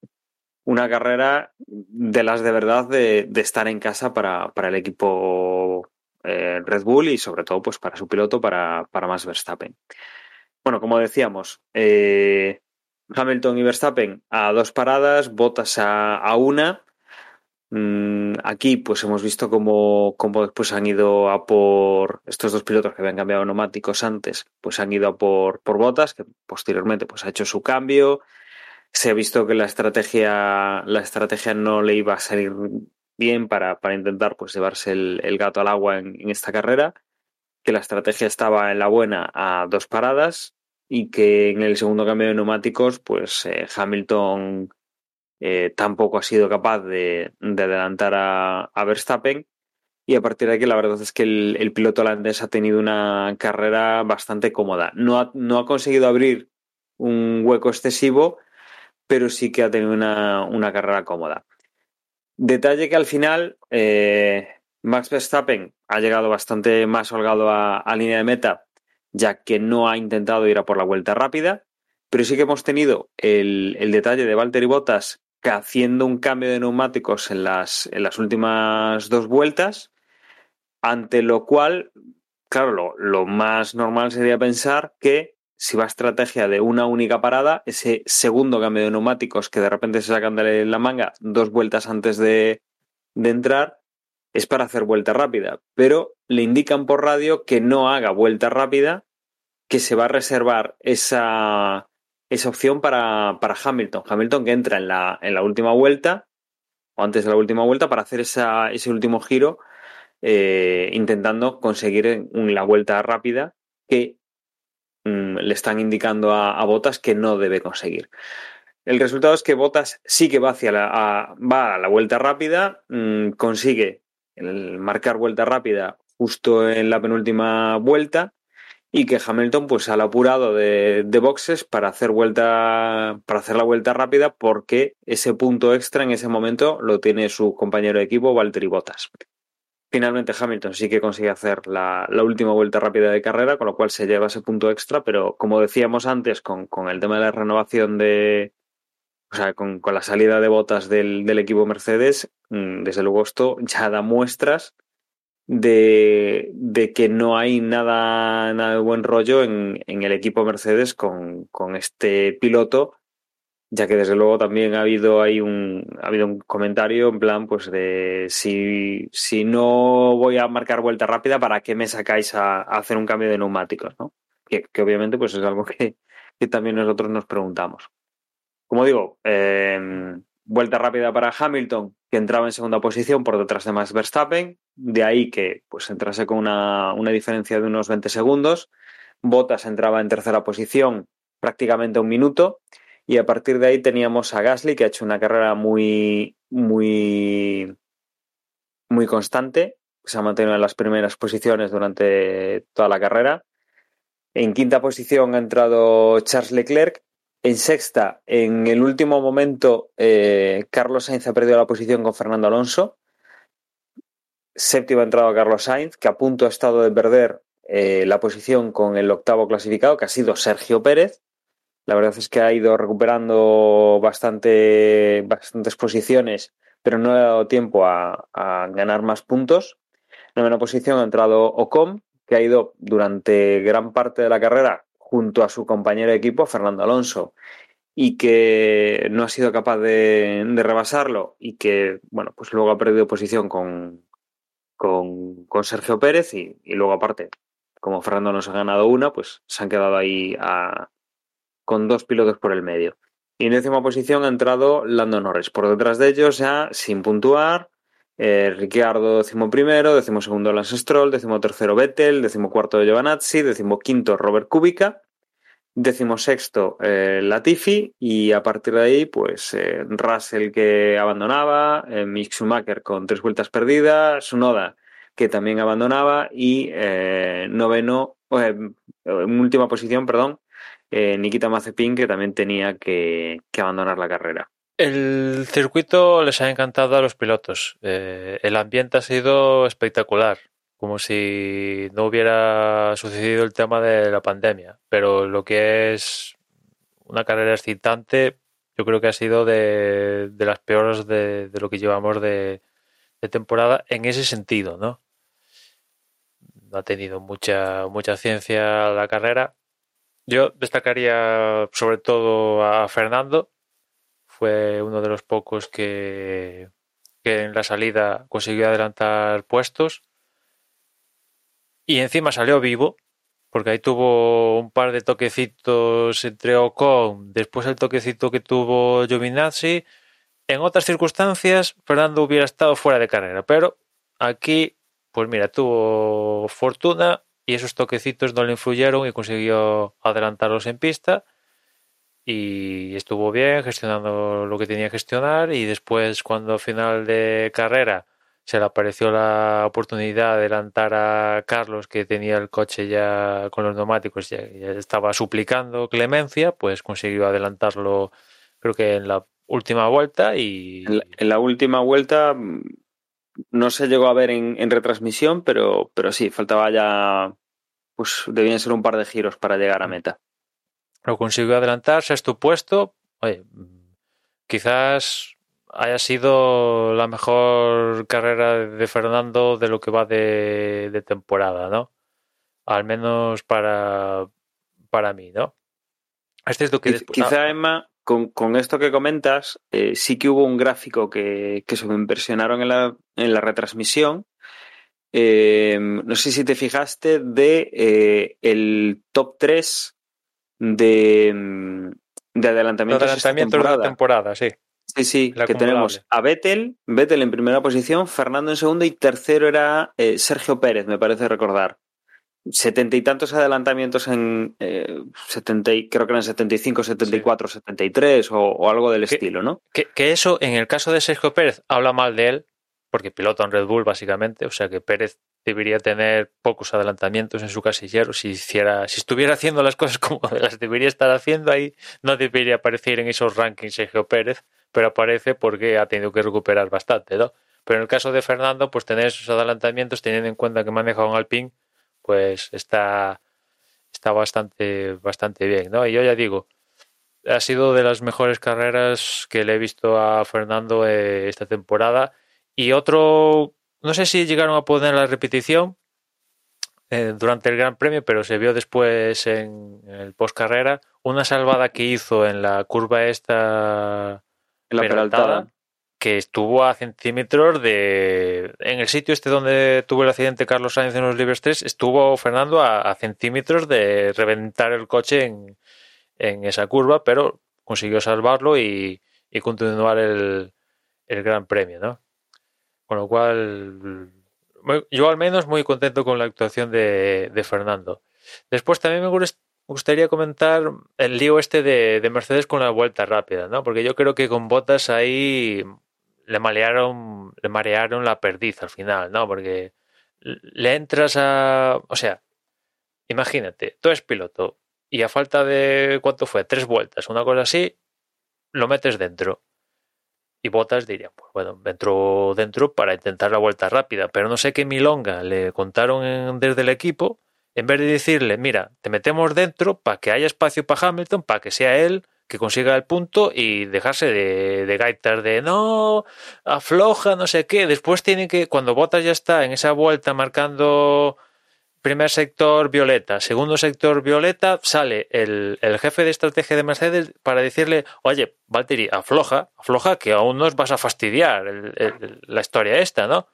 una carrera de las de verdad de, de estar en casa para, para el equipo eh, Red Bull y sobre todo pues para su piloto, para, para Max Verstappen. Bueno, como decíamos, eh, Hamilton y Verstappen a dos paradas, Bottas a, a una. Mm, aquí pues hemos visto cómo, cómo, después han ido a por estos dos pilotos que habían cambiado neumáticos antes, pues han ido a por, por Bottas, que posteriormente pues ha hecho su cambio, se ha visto que la estrategia, la estrategia no le iba a salir bien para, para intentar pues, llevarse el, gato al agua en, esta carrera, que la estrategia estaba en la buena a dos paradas y que en el segundo cambio de neumáticos pues eh, Hamilton eh, tampoco ha sido capaz de, de adelantar a, a, Verstappen y a partir de aquí la verdad es que el, el, piloto holandés ha tenido una carrera bastante cómoda. No ha, no ha conseguido abrir un hueco excesivo, pero sí que ha tenido una, una carrera cómoda. Detalle que al final eh, Max Verstappen ha llegado bastante más holgado a, a, línea de meta, ya que no ha intentado ir a por la vuelta rápida, pero sí que hemos tenido el, el detalle de Valtteri Bottas que haciendo un cambio de neumáticos en las, en las últimas dos vueltas, ante lo cual, claro, lo, lo más normal sería pensar que si va a estrategia de una única parada, ese segundo cambio de neumáticos que de repente se sacan de la manga dos vueltas antes de, entrar, es para hacer vuelta rápida. Pero le indican por radio que no haga vuelta rápida, que se va a reservar esa, esa opción para, para Hamilton. Hamilton que entra en la, en la última vuelta, o antes de la última vuelta, para hacer esa, ese último giro, eh, intentando conseguir la vuelta rápida que le están indicando a, Botas que no debe conseguir. el resultado es que Bottas sí que va hacia la, a, va a la vuelta rápida, mmm, consigue marcar vuelta rápida justo en la penúltima vuelta y que Hamilton pues al apurado de, de, boxes para hacer vuelta para hacer la vuelta rápida porque ese punto extra en ese momento lo tiene su compañero de equipo Valtteri Bottas. Finalmente Hamilton sí que consigue hacer la, la, última vuelta rápida de carrera, con lo cual se lleva ese punto extra, pero como decíamos antes, con, con el tema de la renovación de, o sea, con, con la salida de botas del, del, equipo Mercedes, mm, desde luego esto ya da muestras de, de que no hay nada, nada de buen rollo en, en el equipo Mercedes con, con, este piloto, ya que desde luego también ha habido ahí un, ha habido un comentario en plan, pues de si, si no voy a marcar vuelta rápida, ¿para qué me sacáis a, hacer un cambio de neumáticos? ¿no? Que, obviamente pues es algo que, que también nosotros nos preguntamos. Como digo, eh, vuelta rápida para Hamilton, que entraba en segunda posición por detrás de Max Verstappen, de ahí que pues entrase con una, una diferencia de unos 20 segundos. Bottas entraba en tercera posición prácticamente un minuto y a partir de ahí teníamos a Gasly que ha hecho una carrera muy muy muy constante, se ha mantenido en las primeras posiciones durante toda la carrera. En quinta posición ha entrado Charles Leclerc en sexta, en el último momento, eh, Carlos Sainz ha perdido la posición con Fernando Alonso. Séptimo ha entrado Carlos Sainz, que a punto ha estado de perder eh, la posición con el octavo clasificado, que ha sido Sergio Pérez. La verdad es que ha ido recuperando bastante, bastantes posiciones, pero no le ha dado tiempo a, a ganar más puntos. En novena posición ha entrado Ocon, que ha ido durante gran parte de la carrera junto a su compañero de equipo, Fernando Alonso, y que no ha sido capaz de, de rebasarlo y que, bueno, pues luego ha perdido posición con, con, con Sergio Pérez y, y, luego aparte, como Fernando nos ha ganado una, pues se han quedado ahí a, con dos pilotos por el medio. Y en décima posición ha entrado Lando Norris. Por detrás de ellos ya sin puntuar, eh, Ricciardo décimo primero, décimo segundo Lance Stroll, décimo tercero Vettel, décimo cuarto Giovanazzi, décimo quinto Robert Kubica, décimo sexto eh, Latifi y a partir de ahí pues eh, Russell que abandonaba, eh, Mick Schumacher con tres vueltas perdidas, Sunoda que también abandonaba y eh, noveno, en última posición, perdón, Nikita Mazepin que también tenía que, abandonar la carrera. El circuito les ha encantado a los pilotos. Eh, el ambiente ha sido espectacular, como si no hubiera sucedido el tema de la pandemia. Pero lo que es una carrera excitante, yo creo que ha sido de, las peores de, de, lo que llevamos de, de, temporada en ese sentido, ¿no? No ha tenido mucha, mucha ciencia la carrera. Yo destacaría sobre todo a Fernando, fue uno de los pocos que, en la salida consiguió adelantar puestos. Y encima salió vivo, porque ahí tuvo un par de toquecitos entre Ocon, después el toquecito que tuvo Giovinazzi. En otras circunstancias, Fernando hubiera estado fuera de carrera, pero aquí, pues mira, tuvo fortuna y esos toquecitos no le influyeron y consiguió adelantarlos en pista. Y estuvo bien gestionando lo que tenía que gestionar y después cuando final de carrera se le apareció la oportunidad de adelantar a Carlos que tenía el coche ya con los neumáticos ya, estaba suplicando clemencia pues consiguió adelantarlo creo que en la última vuelta y en la, última vuelta no se llegó a ver en, en, retransmisión pero pero sí faltaba ya pues debían ser un par de giros para llegar a meta lo consiguió adelantar, sexto puesto. Oye, quizás haya sido la mejor carrera de Fernando de lo que va de, de temporada, ¿no? Al menos para, para mí, ¿no? Este es lo que después... Quizá, Emma, con, con, esto que comentas, eh, sí que hubo un gráfico que, que se me impresionaron en la, en la retransmisión. Eh, no sé si te fijaste de eh, el top 3 de, de adelantamientos, de adelantamientos de la temporada, sí. Sí, sí, que tenemos a Vettel, Vettel en primera posición, Fernando en segunda y tercero era Sergio Pérez, me parece recordar. Setenta y tantos adelantamientos en eh, 70, y- creo que eran 75, 74, 73 o, o algo del estilo, ¿no? Que, que eso, en el caso de Sergio Pérez, habla mal de él, porque pilota en Red Bull, básicamente. O sea que Pérez debería tener pocos adelantamientos en su casillero. Si hiciera, si estuviera haciendo las cosas como las debería estar haciendo ahí, no debería aparecer en esos rankings Sergio Pérez, pero aparece porque ha tenido que recuperar bastante, ¿no? Pero en el caso de Fernando, pues tener esos adelantamientos, teniendo en cuenta que maneja un Alpine, pues está, está bastante, bastante bien, ¿no? Y yo ya digo, ha sido de las mejores carreras que le he visto a Fernando eh, esta temporada. Y otro, no sé si llegaron a poner la repetición eh, durante el Gran Premio, pero se vio después en el post carrera una salvada que hizo en la curva esta En la peraltada, peraltada. Que estuvo a centímetros de en el sitio este donde tuvo el accidente Carlos Sainz en los Libres 3 estuvo Fernando a, centímetros de reventar el coche en, en esa curva pero consiguió salvarlo y, y continuar el, el Gran Premio ¿no? con lo cual muy- yo al menos muy contento con la actuación de, de Fernando después también me gust- gustaría comentar el lío este de, de Mercedes con la vuelta rápida, ¿no? Porque yo creo que con Botas ahí le marearon, le marearon la perdiz al final, ¿no? Porque le entras a. O sea, imagínate, tú eres piloto y a falta de. ¿Cuánto fue? Tres vueltas, una cosa así, lo metes dentro. Y Botas diría, pues bueno, entro dentro para intentar la vuelta rápida, pero no sé qué milonga le contaron en- desde el equipo en vez de decirle, mira, te metemos dentro para que haya espacio para Hamilton, para que sea él que consiga el punto y dejarse de, de gaitas de no, afloja, no sé qué. Después tiene que, cuando Bottas ya está en esa vuelta marcando primer sector violeta, segundo sector violeta, sale el, el jefe de estrategia de Mercedes para decirle, oye, Valtteri, afloja, afloja, que aún nos vas a fastidiar la historia esta, ¿no?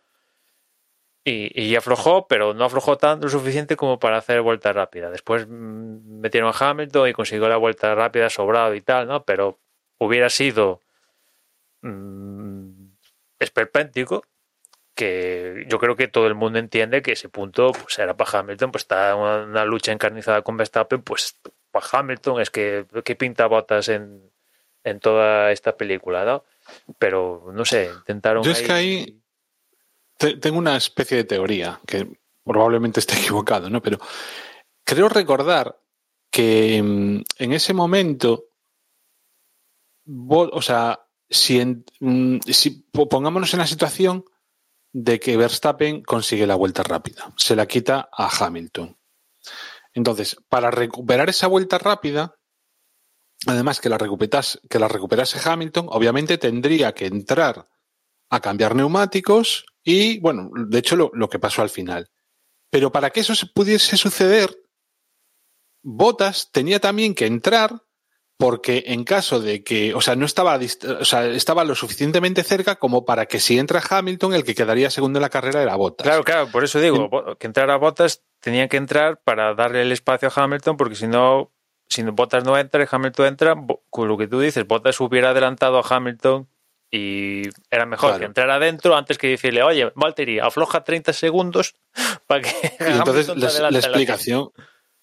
Y, y aflojó, pero no aflojó tanto lo suficiente como para hacer vuelta rápida. Después mm, metieron a Hamilton y consiguió la vuelta rápida sobrado y tal, ¿no? Pero hubiera sido mm, esperpéntico que yo creo que todo el mundo entiende que ese punto pues era para Hamilton, pues está una, una lucha encarnizada con Verstappen, pues para Hamilton es que, que pinta botas en, en toda esta película, ¿no? Pero no sé, intentaron Yo es que ahí- Te- Tengo una especie de teoría que probablemente esté equivocado, ¿no? Pero creo recordar que mm, en ese momento, o sea, si, mm, pongámonos en la situación de que Verstappen consigue la vuelta rápida, se la quita a Hamilton. Entonces, para recuperar esa vuelta rápida, además que la recuperase Hamilton, obviamente tendría que entrar a cambiar neumáticos y, bueno, de hecho lo, lo que pasó al final. Pero para que eso se pudiese suceder, Bottas tenía también que entrar porque en caso de que, o sea, no estaba, o sea, estaba lo suficientemente cerca como para que si entra Hamilton, el que quedaría segundo en la carrera era Bottas. Claro, claro, por eso digo, que entrara Bottas tenía que entrar para darle el espacio a Hamilton, porque si no, si Bottas no entra y Hamilton entra, con lo que tú dices, Bottas hubiera adelantado a Hamilton y era mejor Claro. que entrara adentro antes que decirle, oye, Valtteri, afloja 30 segundos para que Y entonces la, la explicación,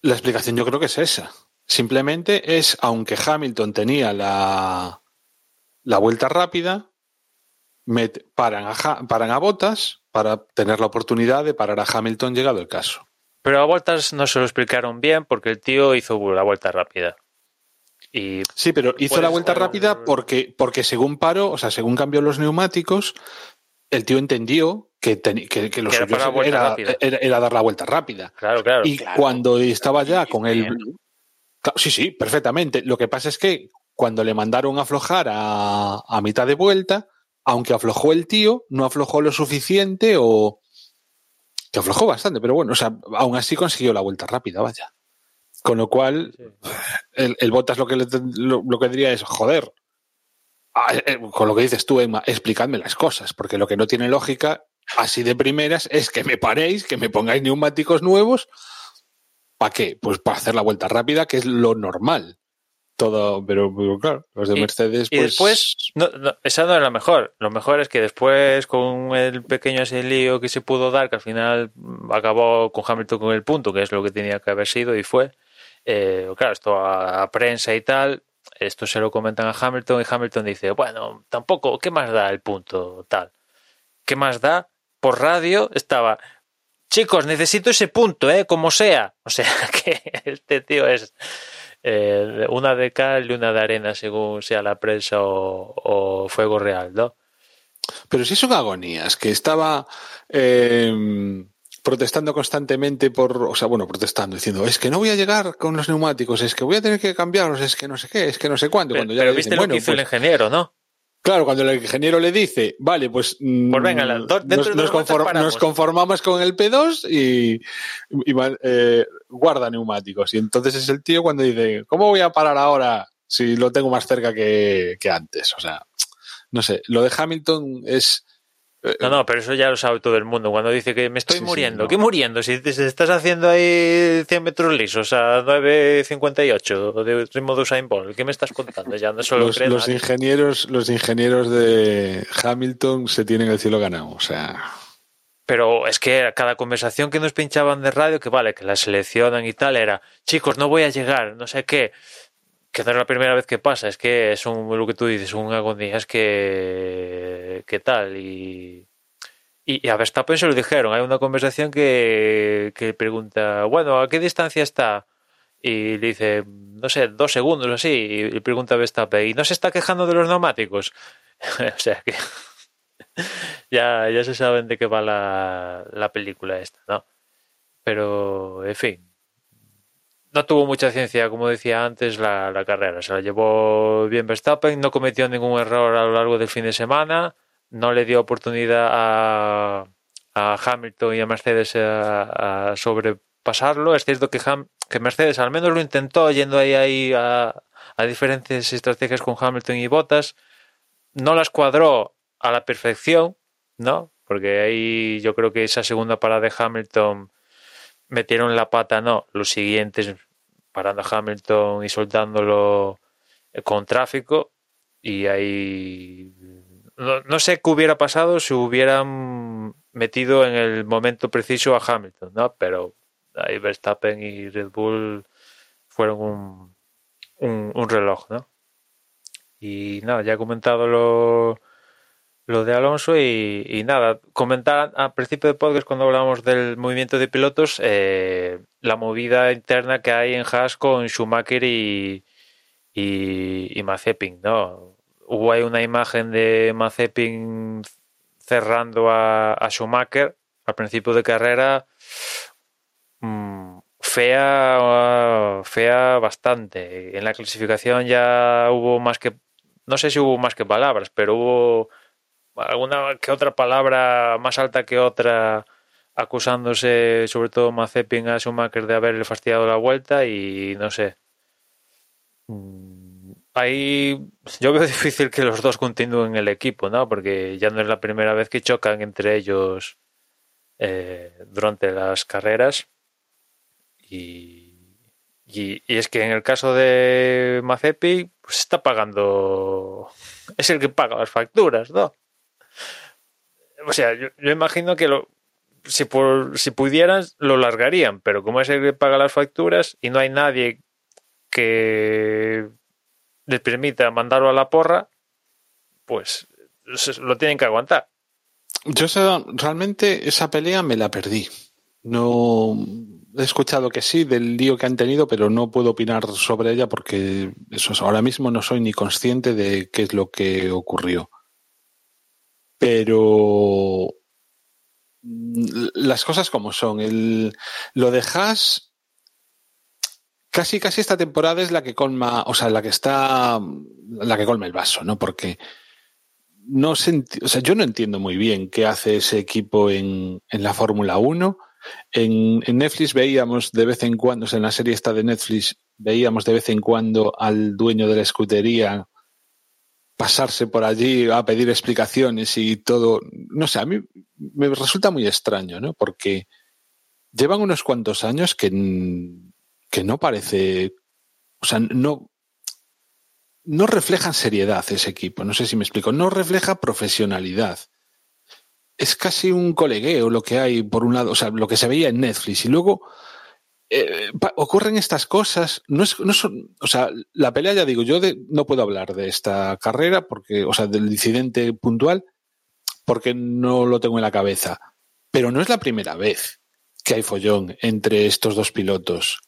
la explicación yo creo que es esa. Simplemente es, aunque Hamilton tenía la, la vuelta rápida, met- paran, a, paran a Bottas para tener la oportunidad de parar a Hamilton llegado el caso. Pero a Bottas no se lo explicaron bien porque el tío hizo la vuelta rápida. Y Sí, pero hizo Puedes la vuelta jugar rápida porque, porque según paró, o sea, según cambió los neumáticos, el tío entendió que, teni- que, que lo Que era era, rápida. era- era dar la vuelta rápida. claro, claro. Y Claro. cuando estaba ya con el. Claro, Sí, sí, perfectamente. Lo que pasa es que cuando le mandaron a aflojar a, a mitad de vuelta, aunque aflojó el tío, no aflojó lo suficiente o que aflojó bastante, pero bueno, o sea, aún así consiguió la vuelta rápida, vaya. Con lo cual, Sí. el, el Botas lo que, le- lo, lo que diría es, joder, ah, eh, con lo que dices tú, Emma, explicadme las cosas, porque lo que no tiene lógica, así de primeras, es que me paréis, que me pongáis neumáticos nuevos. ¿Para qué? Pues para hacer la vuelta rápida, que es lo normal. todo, pero, claro, los de Y- Mercedes, Y pues. después, no, no, esa no era la mejor. Lo mejor es que después, con el pequeño ese lío que se pudo dar, que al final acabó con Hamilton con el punto, que es lo que tenía que haber sido y fue. Eh, claro, esto a, prensa y tal, esto se lo comentan a Hamilton y Hamilton dice, bueno, tampoco, ¿qué más da el punto tal? ¿Qué más da? Por radio estaba, chicos, necesito ese punto, ¿eh? Como sea. O sea, que este tío es eh, una de cal y una de arena, según sea la prensa o, fuego real, ¿no? Pero si son agonías, que estaba eh, protestando constantemente por, o sea, bueno, protestando, diciendo, es que no voy a llegar con los neumáticos, es que voy a tener que cambiarlos, es que no sé qué, es que no sé cuánto. Pero, cuando ya pero le viste lo bueno, que hizo el pues, ingeniero, ¿no? Claro, cuando el ingeniero le dice, vale, pues, mm, Pues venga, la- nos, de nos conform- conformamos con el P2 y, eh, guarda neumáticos. Y entonces es el tío cuando dice, ¿cómo voy a parar ahora si lo tengo más cerca que, que antes? O sea, no sé, lo de Hamilton es... eh, No, no, pero eso ya lo sabe todo el mundo. Cuando dice que me estoy Sí, sí, muriendo, no. ¿qué muriendo? Si te estás haciendo ahí 100 metros lisos a 9.58 de ritmo de Usain Bolt, ¿qué me estás contando? Ya no solo los, los ingenieros, los ingenieros de Hamilton se tienen el cielo ganado. O sea, Pero es que cada conversación que nos pinchaban de radio, que vale, que la seleccionan y tal, era, chicos, no voy a llegar, no sé qué. Que no es la primera vez que pasa, es que es un, lo que tú dices, un agonía, es que, que tal. Y, y, a Verstappen se lo dijeron, hay una conversación que, que pregunta, bueno, ¿a qué distancia está? Y le dice, no sé, dos segundos o así, y pregunta a Verstappen, ¿y no se está quejando de los neumáticos? o sea que ya, ya se saben de qué va la, la película esta, ¿no? Pero, en fin, no tuvo mucha ciencia, como decía antes, la, carrera. Se la llevó bien Verstappen, no cometió ningún error a lo largo del fin de semana, no le dio oportunidad a, a Hamilton y a Mercedes a, a sobrepasarlo. Es cierto que, Ham- que Mercedes al menos lo intentó yendo ahí, ahí a, a diferentes estrategias con Hamilton y Bottas. No las cuadró a la perfección, ¿no? Porque ahí yo creo que esa segunda parada de Hamilton metieron la pata, no, los siguientes parando a Hamilton y soltándolo con tráfico y ahí no, no sé qué hubiera pasado si hubieran metido en el momento preciso a Hamilton, ¿no? Pero ahí Verstappen y Red Bull fueron un, un, reloj, ¿no? Y nada, ya he comentado lo, lo de Alonso y, nada, comentar al principio de podcast cuando hablábamos del movimiento de pilotos, eh, la movida interna que hay en Haas con Schumacher y, y, y Mazepin, ¿no? Hubo ahí una imagen de Mazepin cerrando a, a Schumacher al principio de carrera mm, fea fea bastante en la clasificación ya hubo más que no sé si hubo más que palabras pero hubo alguna que otra palabra más alta que otra acusándose sobre todo Mazepin a Schumacher de haberle fastidiado la vuelta y no sé Mm, ahí yo veo difícil que los dos continúen el equipo ¿no? porque ya no es la primera vez que chocan entre ellos eh, durante las carreras y, y, es que en el caso de Mazepin pues está pagando es el que paga las facturas ¿no? O sea, yo, imagino que si, por, si pudieran lo largarían, pero como es el que paga las facturas y no hay nadie que les permita mandarlo a la porra, pues lo tienen que aguantar. Yo realmente esa pelea me la perdí. No he escuchado que sí del lío que han tenido, pero no puedo opinar sobre ella porque ahora mismo no soy ni consciente de qué es lo que ocurrió. Pero mm, las cosas como son. El, lo de Haas, casi casi esta temporada es la que colma, o sea, la que está, la que colma el vaso, ¿no? Porque no se o sea, yo no entiendo muy bien qué hace ese equipo en, en la Fórmula 1. En, en Netflix veíamos de vez en cuando, o sea, en la serie esta de Netflix, veíamos de vez en cuando al dueño de la escudería pasarse por allí a pedir explicaciones y todo. No sé, a mí me resulta muy extraño, ¿no? Porque llevan unos cuantos años que, que no parece. O sea, no. no reflejan seriedad ese equipo. No sé si me explico. No refleja profesionalidad. Es casi un colegueo lo que hay por un lado, o sea, lo que se veía en Netflix. Y luego eh, ocurren estas cosas. No es, no son, o sea, la pelea ya digo, yo de, no puedo hablar de esta carrera porque, o sea, del incidente puntual, porque no lo tengo en la cabeza. Pero no es la primera vez que hay follón entre estos dos pilotos.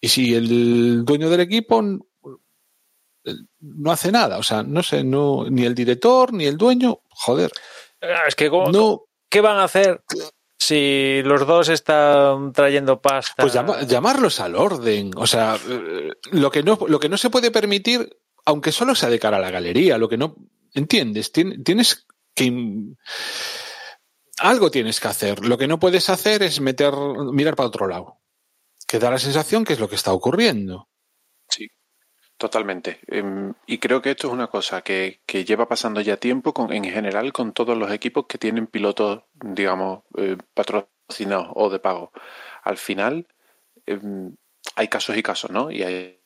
Y si el dueño del equipo no hace nada, o sea, no sé, no, ni el director ni el dueño, joder. Ah, es que, no, ¿qué van a hacer si los dos están trayendo pasta? Pues llamarlos al orden, o sea, eh, lo que, no, lo que no se puede permitir, aunque solo sea de cara a la galería, lo que no, ¿entiendes? Tienes que... Algo tienes que hacer. Lo que no puedes hacer es meter, mirar para otro lado. Que da la sensación que es lo que está ocurriendo. Totalmente. Em, y creo que esto es una cosa que, que lleva pasando ya tiempo con, en general con todos los equipos que tienen pilotos, digamos, eh, patrocinados o de pago. Al final em, hay casos y casos, ¿no? Y hay,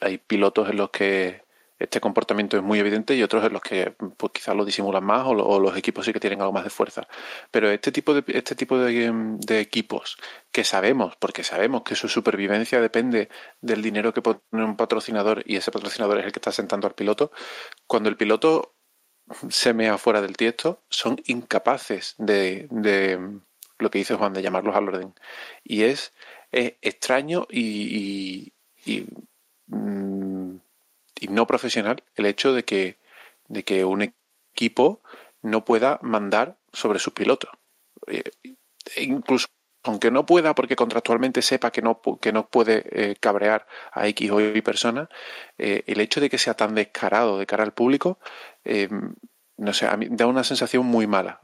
hay pilotos en los que este comportamiento es muy evidente y otros en los que pues, quizás lo disimulan más o, los equipos sí que tienen algo más de fuerza. Pero este tipo de, este tipo de, equipos que sabemos, porque sabemos que su supervivencia depende del dinero que pone un patrocinador y ese patrocinador es el que está sentando al piloto, cuando el piloto se mea fuera del tiesto, son incapaces de, de lo que dice Juan, de llamarlos al orden. Y es, extraño y, y, mm, y no profesional el hecho de que, de que un equipo no pueda mandar sobre sus pilotos. Eh, incluso aunque no pueda, porque contractualmente sepa que no, que no puede eh, cabrear a X o Y personas, eh, el hecho de que sea tan descarado de cara al público, no sé, a da una sensación muy mala.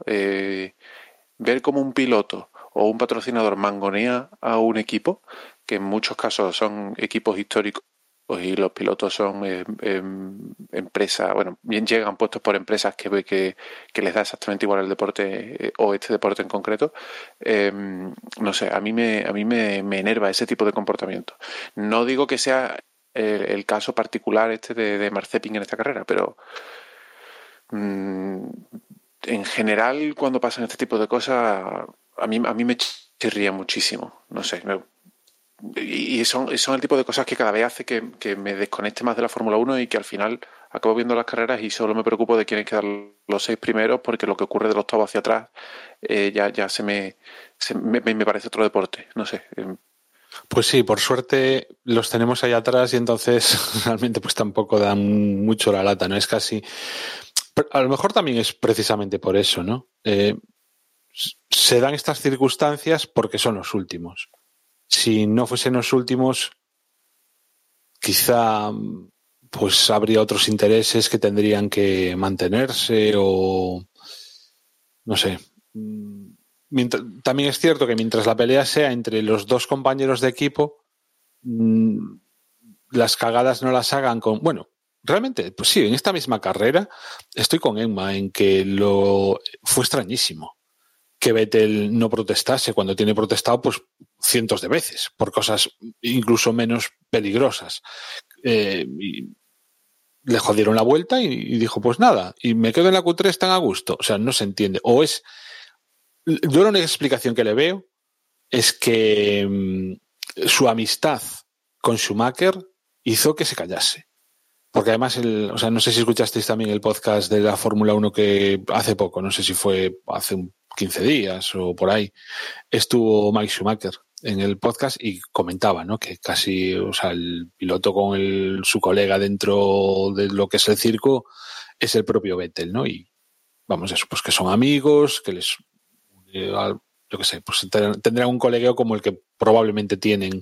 ver como un piloto o un patrocinador mangonea a un equipo, que en muchos casos son equipos históricos y los pilotos son eh, em, empresas, bueno, bien llegan puestos por empresas que, que, que les da exactamente igual el deporte eh, o este deporte en concreto, em, no sé, a mí, me, a mí me, enerva ese tipo de comportamiento. No digo que sea el, caso particular este de, de Marcepin en esta carrera, pero mm, en general cuando pasan este tipo de cosas, a mí, a mí me chirría muchísimo, no sé, me, y son, son el tipo de cosas que cada vez hace que, me desconecte más de la Fórmula 1 y que al final acabo viendo las carreras y solo me preocupo de quiénes quedan los seis primeros porque lo que ocurre de los octavo hacia atrás eh, ya, ya se, me, me, parece otro deporte, no sé. Em. Pues sí, por suerte los tenemos ahí atrás y entonces realmente pues tampoco dan mucho la lata, ¿no? Es casi... A lo mejor también es precisamente por eso, ¿no? Eh, se dan estas circunstancias porque son los últimos si no fuesen los últimos, quizá pues habría otros intereses que tendrían que mantenerse o no sé. también es cierto que mientras la pelea sea entre los dos compañeros de equipo, mm, las cagadas no las hagan con. Bueno, realmente, pues sí, en esta misma carrera estoy con Emma en que lo fue extrañísimo que Vettel no protestase cuando tiene protestado pues cientos de veces por cosas incluso menos peligrosas. Eh, le jodieron la vuelta y, dijo pues nada, y me quedo en la Q3 tan a gusto. O sea, no se entiende. O es... Yo la única explicación que le veo es que mm, su amistad con Schumacher hizo que se callase. Porque además, el, o sea, no sé si escuchasteis también el podcast de la Fórmula 1 que hace poco, no sé si fue hace un 15 días o por ahí, estuvo Mike Schumacher en el podcast y comentaba, ¿no? Que casi, o sea, el piloto con el, su colega dentro de lo que es el circo es el propio Vettel, ¿no? Y vamos, eso, pues que son amigos, que les, yo qué sé, pues tendrán un colegueo como el que probablemente tienen,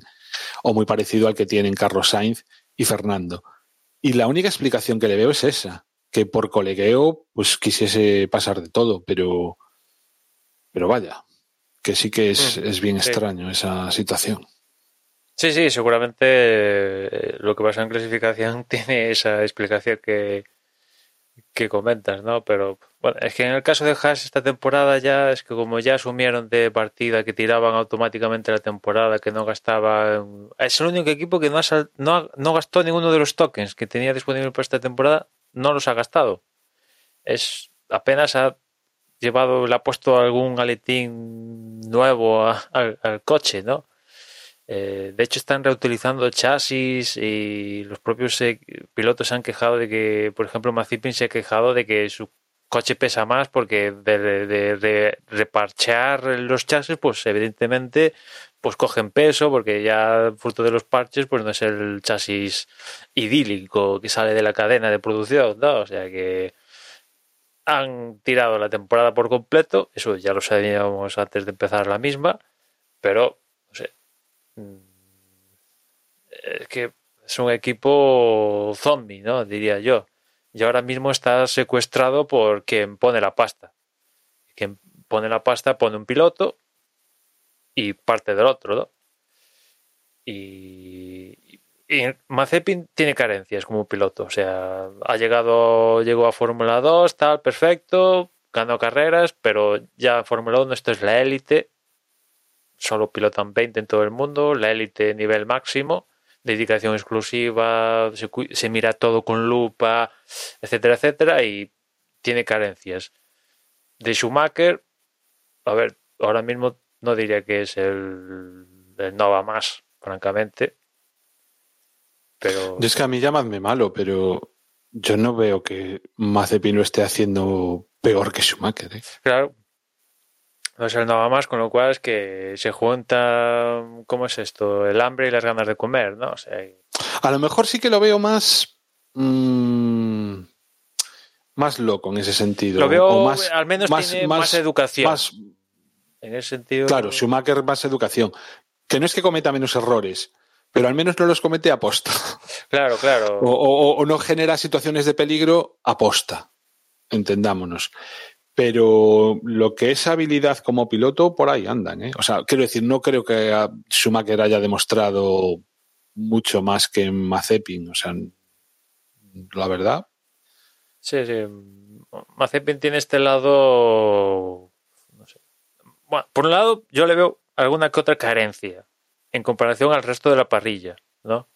o muy parecido al que tienen Carlos Sainz y Fernando. Y la única explicación que le veo es esa, que por colegueo, pues quisiese pasar de todo, pero pero vaya, que sí que es, mm, bien extraño esa situación. Sí, sí, seguramente eh, lo que pasa en clasificación tiene esa explicación que, que comentas, ¿no? Pero Bueno, es que en el caso de Haas esta temporada ya es que como ya asumieron de partida que tiraban automáticamente la temporada, que no gastaban... Es el único equipo que no, ha sal- no, ha- no gastó ninguno de los tokens que tenía disponible para esta temporada, no los ha gastado. Es apenas ha llevado, le ha puesto algún aletín nuevo al, coche, ¿no? Eh, de hecho, están reutilizando chasis y los propios eh, pilotos se han quejado de que, por ejemplo, Mazepin se ha quejado de que su coche pesa más porque de- de reparchear los chasis, pues evidentemente pues cogen peso porque ya fruto de los parches pues no es el chasis idílico que sale de la cadena de producción, ¿no? O sea que han tirado la temporada por completo, eso ya lo sabíamos antes de empezar la misma, pero no sé, mm, es que es un equipo zombie, ¿no? Diría yo. Y ahora mismo está secuestrado por quien pone la pasta. Quien pone la pasta pone un piloto y parte del otro, ¿no? Y, Mazepin tiene carencias como piloto. O sea, ha llegado, llegó a Fórmula 2, tal, perfecto, ganó carreras, pero ya Fórmula 1 esto es la élite. Solo pilotan 20 en todo el mundo, la élite nivel máximo dedicación exclusiva, se mira todo con lupa, etcétera, etcétera, y tiene carencias. De Schumacher, a ver, ahora mismo no diría que es el, el Nova más, francamente, pero Yo es que a mí llamadme malo, pero yo no veo que Mazepin lo esté haciendo peor que Schumacher. ¿eh? claro, no es el Nova más, con lo cual es que se junta, ¿cómo es esto? El hambre y las ganas de comer, ¿no? O sea, A lo mejor sí que lo veo más. mm, más loco en ese sentido. lo veo, o más, al menos tiene más, educación. más- en ese sentido. claro, Schumacher más educación. Que no es que cometa menos errores, pero al menos no los comete a posta. Claro, claro. O, o- o no genera situaciones de peligro a posta. Entendámonos. Pero lo que es habilidad como piloto, por ahí andan. ¿eh? O sea, quiero decir, no creo que Schumacher haya demostrado mucho más que Mazepin. O sea, la verdad. Sí, sí. Mazepin tiene este lado. No sé. Bueno, por un lado, yo le veo alguna que otra carencia en comparación al resto de la parrilla, ¿no?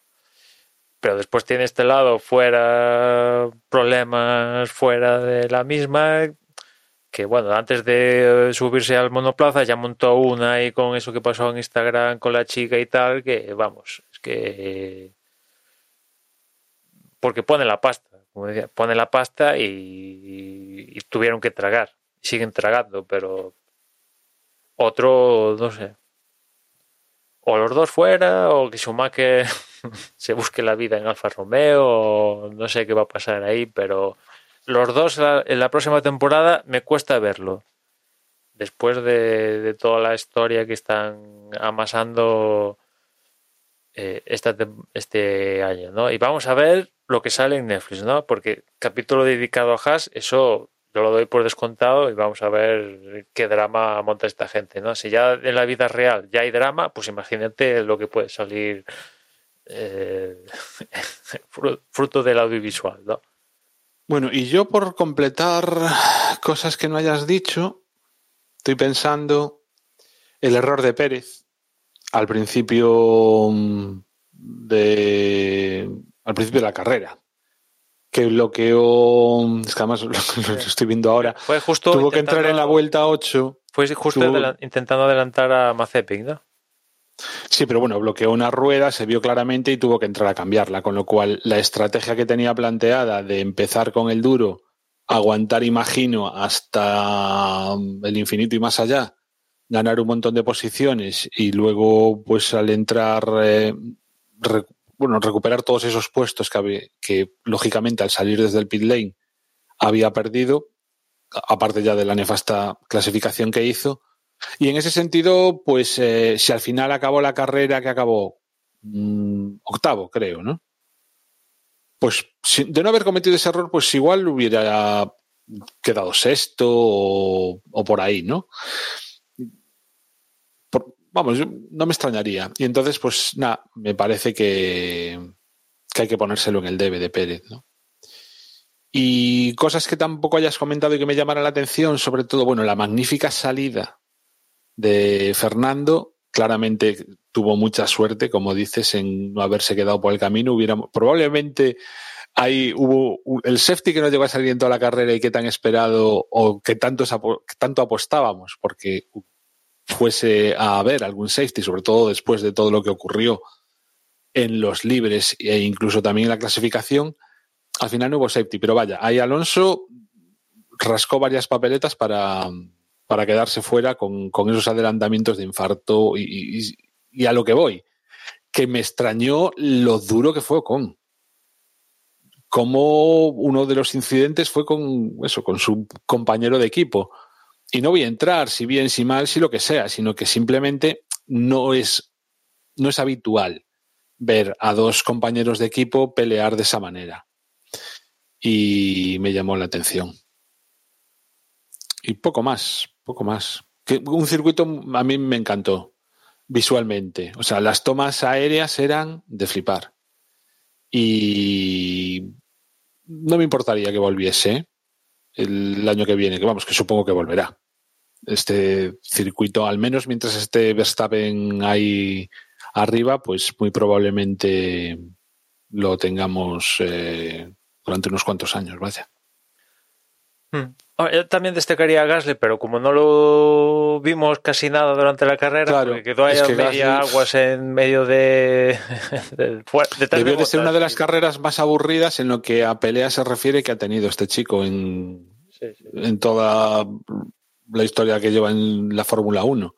Pero después tiene este lado fuera, problemas fuera de la misma. Que bueno, antes de subirse al monoplaza ya montó una y con eso que pasó en Instagram con la chica y tal, que vamos, es que. Porque pone la pasta, como decía, pone la pasta y, y tuvieron que tragar. Siguen tragando, pero otro, no sé. O los dos fuera, o que Schumacher se busque la vida en Alfa Romeo, o no sé qué va a pasar ahí, pero los dos en la próxima temporada me cuesta verlo. Después de, de toda la historia que están amasando eh, este año, ¿no? Y vamos a ver lo que sale en Netflix, ¿no? Porque capítulo dedicado a Haas, eso lo doy por descontado y vamos a ver qué drama monta esta gente, ¿no? Si ya en la vida real ya hay drama, pues imagínate lo que puede salir eh, fru- fruto del audiovisual, ¿no? Bueno, y yo por completar cosas que no hayas dicho, estoy pensando el error de Pérez al principio mm, de al principio de la carrera que bloqueó es que además lo, lo estoy viendo ahora Fue justo tuvo que entrar en la vuelta 8 Fue justo tuvo- adela- intentando adelantar a Mazepin, ¿no? Sí, pero bueno, bloqueó una rueda, se vio claramente y tuvo que entrar a cambiarla, con lo cual la estrategia que tenía planteada de empezar con el duro, aguantar, imagino, hasta el infinito y más allá, ganar un montón de posiciones y luego, pues al entrar, eh, bueno, recuperar todos esos puestos que, que lógicamente al salir desde el pit lane había perdido, aparte ya de la nefasta clasificación que hizo. Y en ese sentido, pues eh, si al final acabó la carrera que acabó mm, octavo, creo, ¿no? Pues de no haber cometido ese error, pues igual hubiera quedado sexto o, o por ahí, ¿no? Vamos, no me extrañaría. Y entonces, pues nada, me parece que, que hay que ponérselo en el debe de Pérez, ¿no? Y cosas que tampoco hayas comentado y que me llamaran la atención, sobre todo, bueno, la magnífica salida de Fernando, claramente tuvo mucha suerte, como dices, en no haberse quedado por el camino. Hubiéramos, probablemente ahí hubo el safety que no llegó a salir en toda la carrera y que tan esperado o que tanto, tanto apostábamos porque fuese a haber algún safety, sobre todo después de todo lo que ocurrió en los libres e incluso también en la clasificación, al final no hubo safety. Pero vaya, ahí Alonso rascó varias papeletas para, para quedarse fuera con, con, esos adelantamientos de infarto y, y, a lo que voy, que me extrañó lo duro que fue con como uno de los incidentes fue con eso, con su compañero de equipo. Y no voy a entrar si bien, si mal, si lo que sea, sino que simplemente no es, no es habitual ver a dos compañeros de equipo pelear de esa manera. Y me llamó la atención. Y poco más, poco más. Que un circuito a mí me encantó visualmente. O sea, las tomas aéreas eran de flipar. Y no me importaría que volviese el año que viene, que vamos, que supongo que volverá. Este circuito, al menos mientras esté Verstappen ahí arriba, pues muy probablemente lo tengamos eh, durante unos cuantos años, vaya. Hmm. Yo también destacaría a Gasly, pero como no lo vimos casi nada durante la carrera, claro, porque quedó ahí es que media Gasly- aguas en medio de. de, de Debió de ser una de las carreras más aburridas en lo que a pelea se refiere que ha tenido este chico en, en toda la historia que lleva en la Fórmula 1.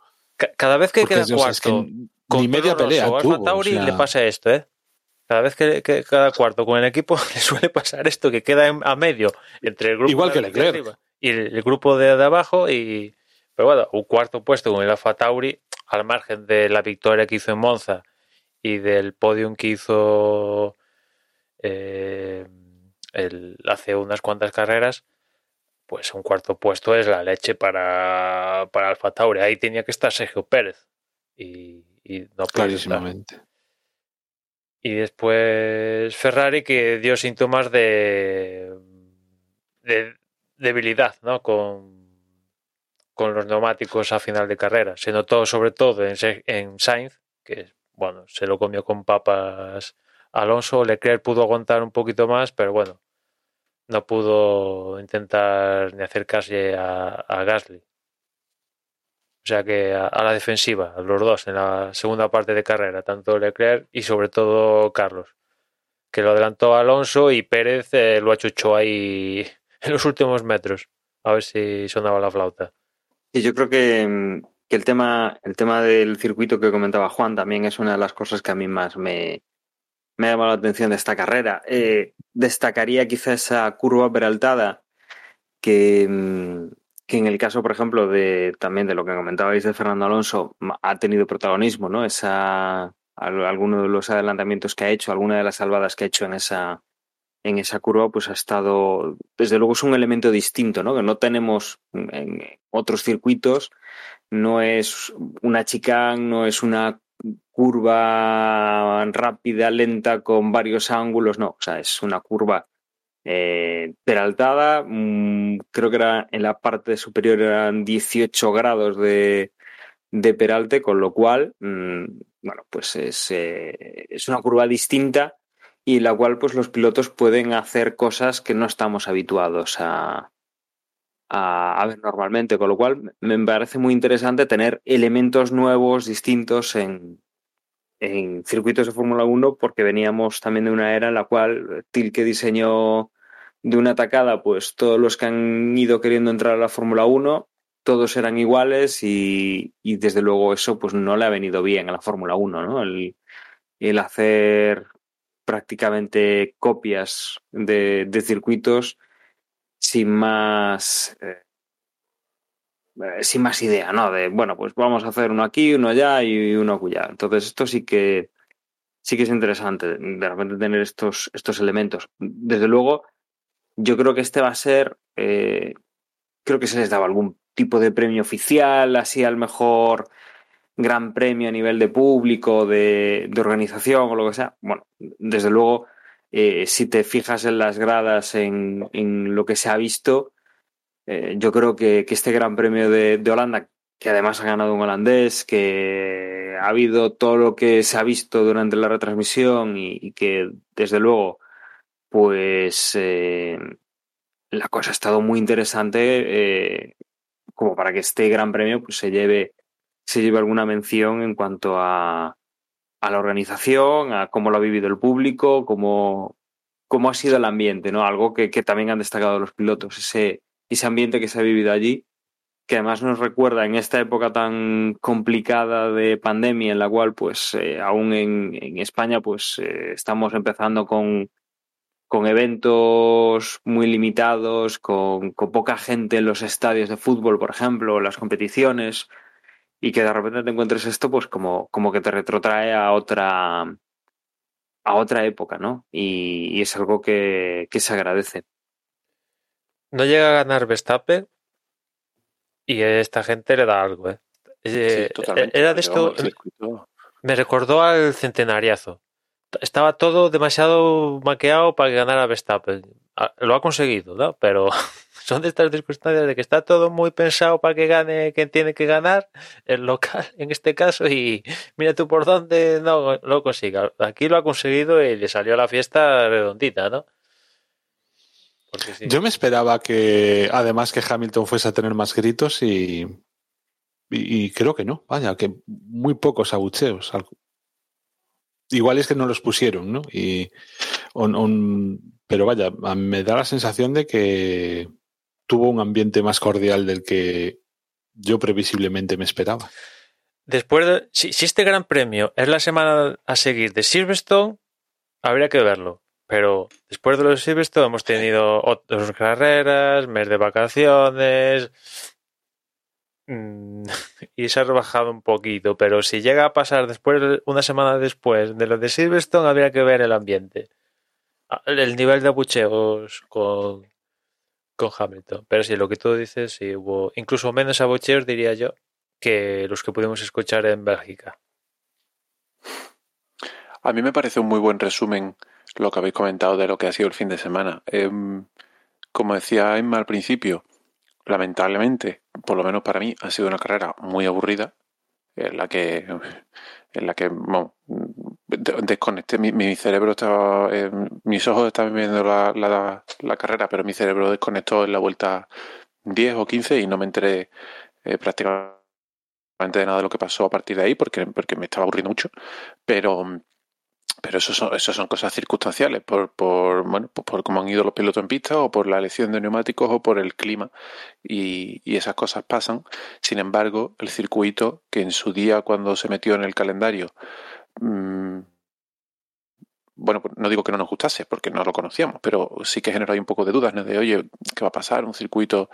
Cada vez que Porque, queda cuarto, es que con ni media pelea Rosso tuvo. Tauri o sea, le pasa esto, ¿eh? Cada vez que, que cada cuarto con el equipo le suele pasar esto, que queda en- a medio entre el grupo Igual que Leclerc. Y el, el grupo de, de abajo. y Pero bueno, un cuarto puesto con el Alfa Tauri, al margen de la victoria que hizo en Monza y del podium que hizo eh, el- hace unas cuantas carreras, pues un cuarto puesto es la leche para, para Alfa Tauri. Ahí tenía que estar Sergio Pérez. Y, y no estar. clarísimamente. Y después Ferrari que dio síntomas de, de debilidad ¿no? con, con los neumáticos a final de carrera. Se notó sobre todo en, en Sainz, que bueno, se lo comió con papas Alonso. Leclerc pudo aguantar un poquito más, pero bueno, no pudo intentar ni acercarse a, a Gasly. O sea que a, la defensiva, los dos en la segunda parte de carrera, tanto Leclerc y sobre todo Carlos, que lo adelantó Alonso y Pérez eh, lo achuchó ahí en los últimos metros. A ver si sonaba la flauta. Y yo creo que, mm, que el tema, el tema del circuito que comentaba Juan también es una de las cosas que a mí más me, me ha llamado la atención de esta carrera. Eh, destacaría quizá esa curva peraltada que, mm, que en el caso, por ejemplo, de también de lo que comentabais de Fernando Alonso, ha tenido protagonismo, ¿no? Esa, al- alguno de los adelantamientos que ha hecho, alguna de las salvadas que ha hecho en esa, en esa curva, pues ha estado, desde luego es un elemento distinto, ¿no? Que no tenemos en otros circuitos, no es una chicane, no es una curva rápida, lenta, con varios ángulos, no, o sea, es una curva eh, peraltada, mm, creo que era en la parte superior eran 18 grados de, de peralte, con lo cual, mm, bueno, pues es, eh, es una curva distinta y la cual pues los pilotos pueden hacer cosas que no estamos habituados a, a, ver normalmente, con lo cual me parece muy interesante tener elementos nuevos, distintos en, en circuitos de Fórmula 1 porque veníamos también de una era en la cual Tilke diseñó de una tacada pues todos los que han ido queriendo entrar a la Fórmula 1 todos eran iguales y, y desde luego eso pues no le ha venido bien a la Fórmula 1, ¿no? El, el hacer prácticamente copias de, circuitos sin más eh, sin más idea, ¿no? De bueno, pues vamos a hacer uno aquí, uno allá y uno acullá. Entonces, esto sí que sí que es interesante de repente tener estos, estos elementos. Desde luego, yo creo que este va a ser. eh, creo que se les daba algún tipo de premio oficial, así al mejor gran premio a nivel de público, de, organización o lo que sea. Bueno, desde luego, eh, si te fijas en las gradas, en, lo que se ha visto, eh, yo creo que, este Gran Premio de, Holanda, que además ha ganado un holandés, que ha habido todo lo que se ha visto durante la retransmisión y, que desde luego, pues eh, la cosa ha estado muy interesante como para que este Gran Premio pues, se lleve se lleve alguna mención en cuanto a, a la organización, a cómo lo ha vivido el público, cómo, cómo ha sido el ambiente, ¿no? Algo que, que también han destacado los pilotos, ese, ese ambiente que se ha vivido allí, que además nos recuerda en esta época tan complicada de pandemia en la cual, pues, eh, aún en, en, España, pues, eh, estamos empezando con, con eventos muy limitados, con, con poca gente en los estadios de fútbol, por ejemplo, las competiciones, y que de repente te encuentres esto, pues como, como que te retrotrae a otra, a otra época, ¿no? Y, y es algo que, que, se agradece. No llega a ganar Verstappen y esta gente le da algo, ¿eh? Sí, totalmente. Era de esto. Me recordó al centenariazo. Estaba todo demasiado maqueado para que ganara Verstappen. Lo ha conseguido, ¿no? Pero son de estas circunstancias de que está todo muy pensado para que gane quien tiene que ganar, el local en este caso, y mira tú por dónde no lo consiga. Aquí lo ha conseguido y le salió la fiesta redondita, ¿no? Yo me esperaba que, además, que Hamilton fuese a tener más gritos y, y creo que no. Vaya, que muy pocos abucheos. Igual es que no los pusieron, ¿no? Y, on, on, pero vaya, me da la sensación de que tuvo un ambiente más cordial del que yo previsiblemente me esperaba. Después de, si, si, este gran premio es la semana a seguir de Silverstone, habría que verlo. Pero después de los Silverstone hemos tenido otras carreras, mes de vacaciones. Mmm, y se ha rebajado un poquito. Pero si llega a pasar después, una semana después de los de Silverstone, habría que ver el ambiente. El nivel de abucheos con, con Hamilton. Pero sí, lo que tú dices, sí hubo incluso menos abucheos, diría yo, que los que pudimos escuchar en Bélgica. A mí me parece un muy buen resumen lo que habéis comentado de lo que ha sido el fin de semana. Eh, como decía Emma al principio, lamentablemente, por lo menos para mí, ha sido una carrera muy aburrida, en la que, en la que bueno, desconecté, mi, cerebro estaba, eh, mis ojos estaban viendo la, la, la, carrera, pero mi cerebro desconectó en la vuelta 10 o 15 y no me enteré eh, prácticamente de nada de lo que pasó a partir de ahí porque, porque me estaba aburriendo mucho, pero pero eso son, eso son cosas circunstanciales, por, por, bueno, por, por cómo han ido los pilotos en pista o por la elección de neumáticos o por el clima. Y, y, esas cosas pasan. Sin embargo, el circuito, que en su día cuando se metió en el calendario, mmm, bueno, no digo que no nos gustase, porque no lo conocíamos, pero sí que generó ahí un poco de dudas, ¿no? De, oye, ¿qué va a pasar? Un circuito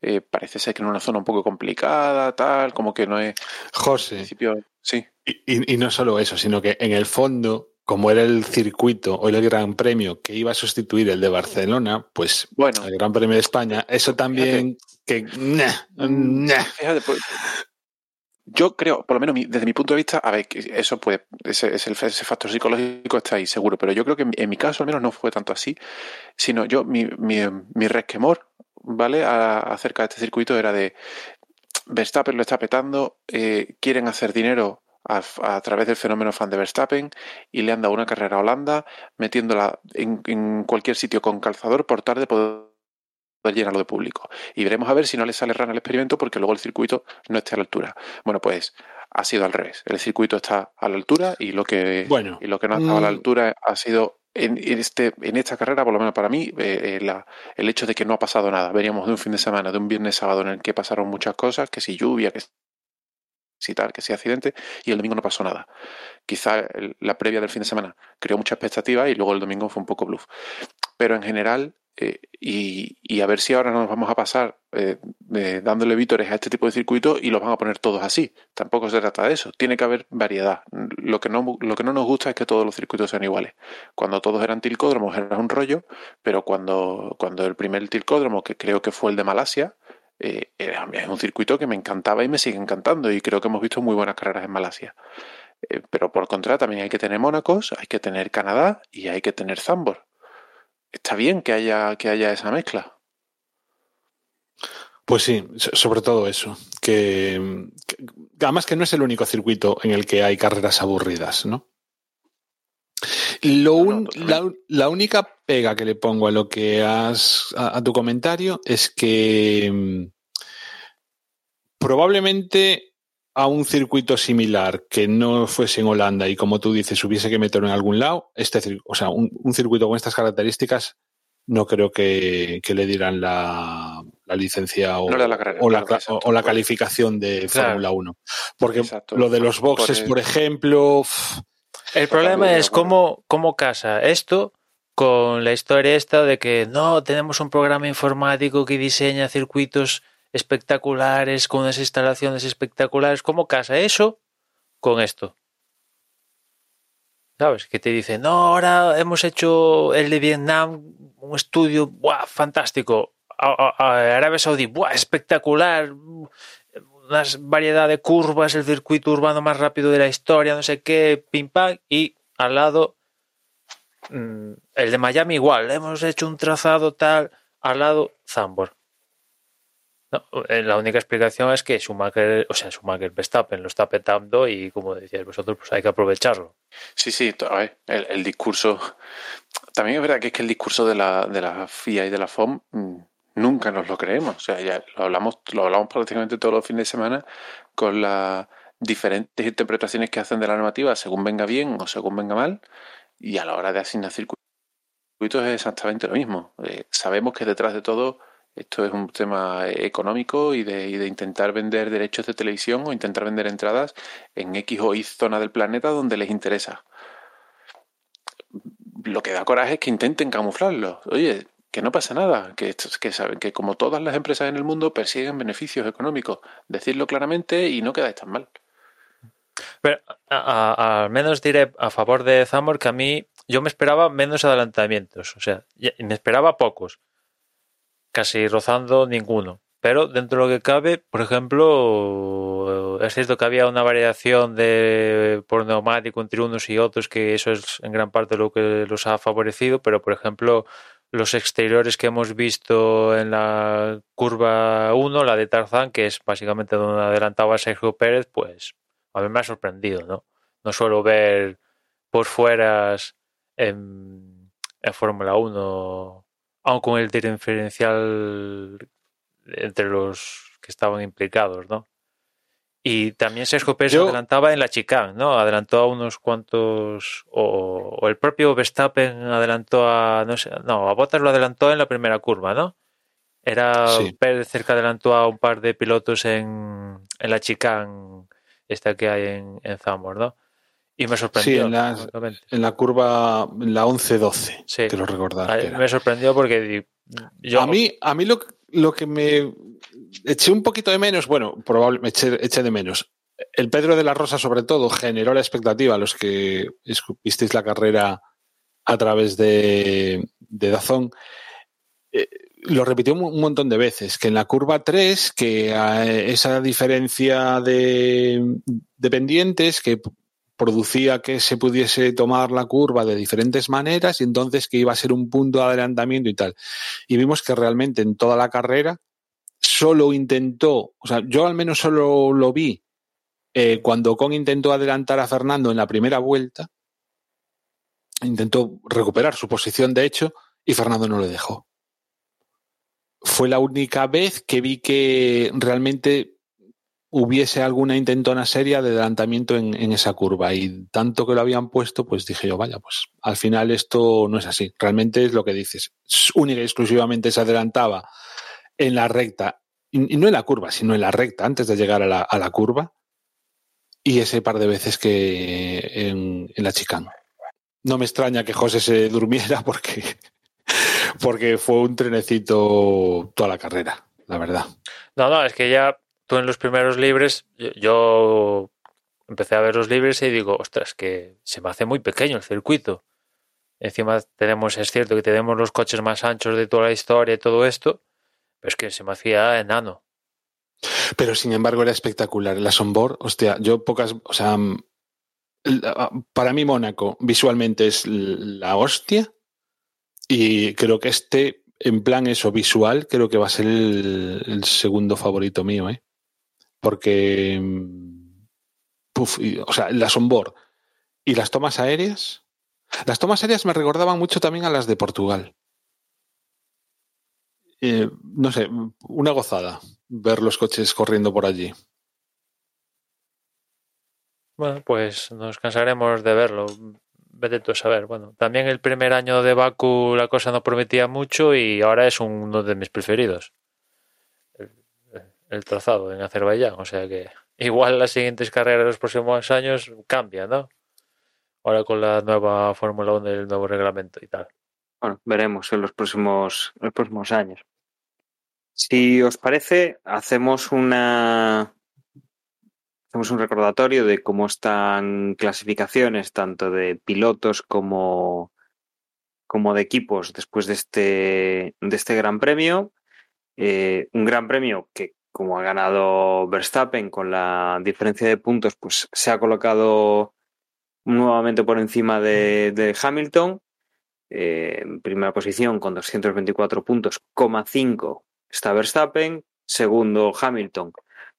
eh, parece ser que en una zona un poco complicada, tal, como que no es... José. Principio, sí. Y, y, no solo eso, sino que en el fondo como era el circuito o el Gran Premio que iba a sustituir el de Barcelona, pues bueno, el Gran Premio de España, eso también fíjate, que... Nah, nah. Fíjate, pues, yo creo, por lo menos desde mi punto de vista, a ver, eso puede, ese, ese, ese, factor psicológico está ahí seguro, pero yo creo que en mi caso al menos no fue tanto así, sino yo, mi, mi, mi resquemor, ¿vale? A, acerca de este circuito era de Verstappen lo está petando, eh, quieren hacer dinero a, a, través del fenómeno fan de Verstappen y le han dado una carrera a Holanda metiéndola en, en cualquier sitio con calzador por tarde poder llenarlo de público. Y veremos a ver si no le sale rana el experimento porque luego el circuito no esté a la altura. Bueno, pues ha sido al revés. El circuito está a la altura y lo que, bueno, y lo que no ha estado a la altura ha sido en, este, en esta carrera, por lo menos para mí, eh, la, el hecho de que no ha pasado nada. Veníamos de un fin de semana, de un viernes sábado en el que pasaron muchas cosas, que si lluvia, que si tal, que si accidente, y el domingo no pasó nada. Quizá la previa del fin de semana creó mucha expectativa y luego el domingo fue un poco bluff. Pero en general, eh, y, a ver si ahora nos vamos a pasar eh, dándole vítores a este tipo de circuitos y los van a poner todos así. Tampoco se trata de eso. Tiene que haber variedad. Lo que no, lo que no nos gusta es que todos los circuitos sean iguales. Cuando todos eran tilcódromos era un rollo, pero cuando, cuando el primer tilcódromo, que creo que fue el de Malasia, eh, era un circuito que me encantaba y me sigue encantando y creo que hemos visto muy buenas carreras en Malasia. Eh, pero por contra también hay que tener Mónacos, hay que tener Canadá y hay que tener Zambor. Está bien que haya, que haya esa mezcla. Pues sí, sobre todo eso. Que, además que no es el único circuito en el que hay carreras aburridas, ¿no? Lo un, la, la, única pega que le pongo a lo que has a, a tu comentario es que mm, probablemente a un circuito similar que no fuese en Holanda y como tú dices hubiese que meterlo en algún lado, este o sea, un, un circuito con estas características no creo que, que le dieran la, la licencia o, No la carrera, o la, claro, exacto, o la por- calificación de Claro. Fórmula 1. Porque Exacto. lo de los boxes, por ejemplo, El problema es cómo, cómo casa esto con la historia esta de que no, tenemos un programa informático que diseña circuitos espectaculares con unas instalaciones espectaculares. ¿Cómo casa eso con esto? ¿Sabes? Que te dice, no, ahora hemos hecho el de Vietnam, un estudio ¡buah, fantástico. A- Arabia Saudí, ¡buah, espectacular. Una variedad de curvas, el circuito urbano más rápido de la historia, no sé qué, pim pam. Y al lado, mm, el de Miami igual, hemos hecho un trazado tal, al lado, Zambor. Eh, la única explicación es que Schumacher, o sea, Schumacher Verstappen lo está petando y como decíais vosotros, pues hay que aprovecharlo. Sí, sí, el discurso. También es verdad que es que el discurso de la, de la FIA y de la FOM mm, nunca nos lo creemos. O sea, ya lo hablamos, lo hablamos prácticamente todos los fines de semana con las diferentes interpretaciones que hacen de la normativa según venga bien o según venga mal. Y a la hora de asignar circuitos es exactamente lo mismo. Eh, sabemos que detrás de todo esto es un tema económico y de, y de intentar vender derechos de televisión o intentar vender entradas en X o Y zona del planeta donde les interesa. Lo que da coraje es que intenten camuflarlo. Oye, que no pasa nada, que, que, saben, que como todas las empresas en el mundo persiguen beneficios económicos. Decirlo claramente y no quedáis tan mal. Pero al menos diré a favor de Zambor que a mí yo me esperaba menos adelantamientos, o sea, me esperaba pocos, casi rozando ninguno. Pero dentro de lo que cabe, por ejemplo, es cierto que había una variación de por neumático entre unos y otros, que eso es en gran parte lo que los ha favorecido, pero por ejemplo, los exteriores que hemos visto en la curva 1, la de Tarzán, que es básicamente donde adelantaba Sergio Pérez, pues a mí me ha sorprendido, ¿no? No suelo ver por fueras en, Fórmula 1, aun con el diferencial entre los que estaban implicados, ¿no? Y también Sergio Pérez Yo- adelantaba en la chicane, ¿no? Adelantó a unos cuantos, o, o el propio Verstappen adelantó a, no sé, no, a Bottas lo adelantó en la primera curva, ¿no? Era Sí. Pérez cerca adelantó a un par de pilotos en, en la chicane esta que hay en, en Zambor, ¿no? Y me sorprendió. Sí, en francamente. en la curva, en la 11-12, Sí. que era. me sorprendió porque yo, A mí, a mí lo, lo que me eché un poquito de menos, bueno, probablemente eché, eché de menos. El Pedro de la Rosa, sobre todo, generó la expectativa a los que escu- visteis la carrera a través de, de Dazón. Eh, lo repitió un montón de veces, que en la curva 3, que esa diferencia de, de pendientes que producía que se pudiese tomar la curva de diferentes maneras y entonces que iba a ser un punto de adelantamiento y tal y vimos que realmente en toda la carrera solo intentó, o sea, yo al menos solo lo vi eh, cuando Con intentó adelantar a Fernando en la primera vuelta, intentó recuperar su posición de hecho y Fernando no le dejó. Fue la única vez que vi que realmente hubiese alguna intentona seria de adelantamiento en, esa curva y tanto que lo habían puesto, pues dije yo, vaya, pues al final esto no es así. Realmente es lo que dices. Única y exclusivamente se adelantaba en la recta, y no en la curva, sino en la recta, antes de llegar a la, a la curva, y ese par de veces que en, en la chicane. No me extraña que José se durmiera porque, porque fue un trenecito toda la carrera, la verdad. No, no, es que ya tú en los primeros libres, yo, empecé a ver los libres y digo, ostras, que se me hace muy pequeño el circuito. Encima tenemos, es cierto que tenemos los coches más anchos de toda la historia y todo esto, pero es que se me hacía enano. Pero sin embargo era espectacular. El Assombor, hostia, yo pocas, o sea, mm, para mí Mónaco visualmente es la hostia y creo que este, en plan eso visual, creo que va a ser el, segundo favorito mío, ¿eh? Porque, mm, puf, o sea, la onboard y las tomas aéreas, las tomas aéreas me recordaban mucho también a las de Portugal. Eh, no sé, una gozada ver los coches corriendo por allí. Bueno, pues nos cansaremos de verlo. Vete tú a saber. Bueno, también el primer año de Baku la cosa no prometía mucho y ahora es uno de mis preferidos. El, trazado en Azerbaiyán. O sea que igual las siguientes carreras de los próximos años cambian, ¿no? Ahora con la nueva Fórmula 1 el nuevo reglamento y tal. Bueno, veremos en los próximos, los próximos años. Si os parece, hacemos una, hacemos un recordatorio de cómo están clasificaciones tanto de pilotos como, como de equipos después de este, de este Gran Premio. Eh, un Gran Premio que, como ha ganado Verstappen con la diferencia de puntos, pues se ha colocado nuevamente por encima de, Hamilton. Eh, en primera posición con 224 puntos, 5 está Verstappen. Segundo, Hamilton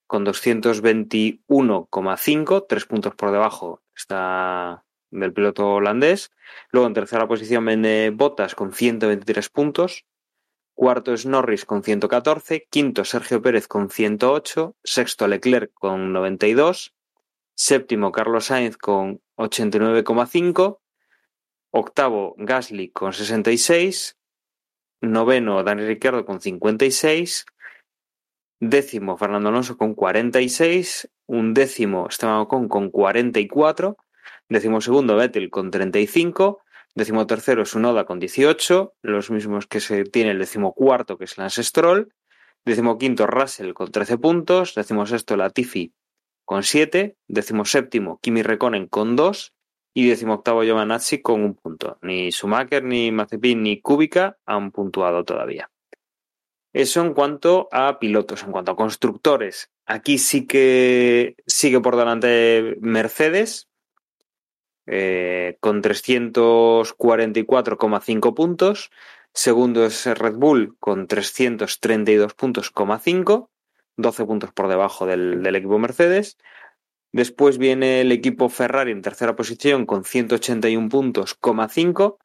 con 221,5, tres puntos por debajo está del piloto holandés. Luego en tercera posición viene Bottas con 123 puntos. Cuarto es Norris con 114. Quinto Sergio Pérez con 108. Sexto Leclerc con 92. Séptimo Carlos Sainz con 89,5. Octavo Gasly con 66. Noveno Dani Ricciardo con 56. Décimo Fernando Alonso con 46, un décimo Esteban Ocon con 44, décimo segundo Vettel con 35, décimo tercero Sunoda con 18, los mismos que se tiene el décimo cuarto que es Lance Stroll, décimo quinto Russell con 13 puntos, décimo sexto Latifi con 7, décimo séptimo Kimi Rekonen con 2 y décimo octavo Giovanazzi con un punto. Ni Schumacher, ni Mazepin, ni Kubica han puntuado todavía. Eso en cuanto a pilotos, en cuanto a constructores. Aquí sí que sigue por delante Mercedes eh, con 344,5 puntos. Segundo es Red Bull con 332 puntos, 12 puntos por debajo del, equipo Mercedes. Después viene el equipo Ferrari en tercera posición con 181 puntos, 5.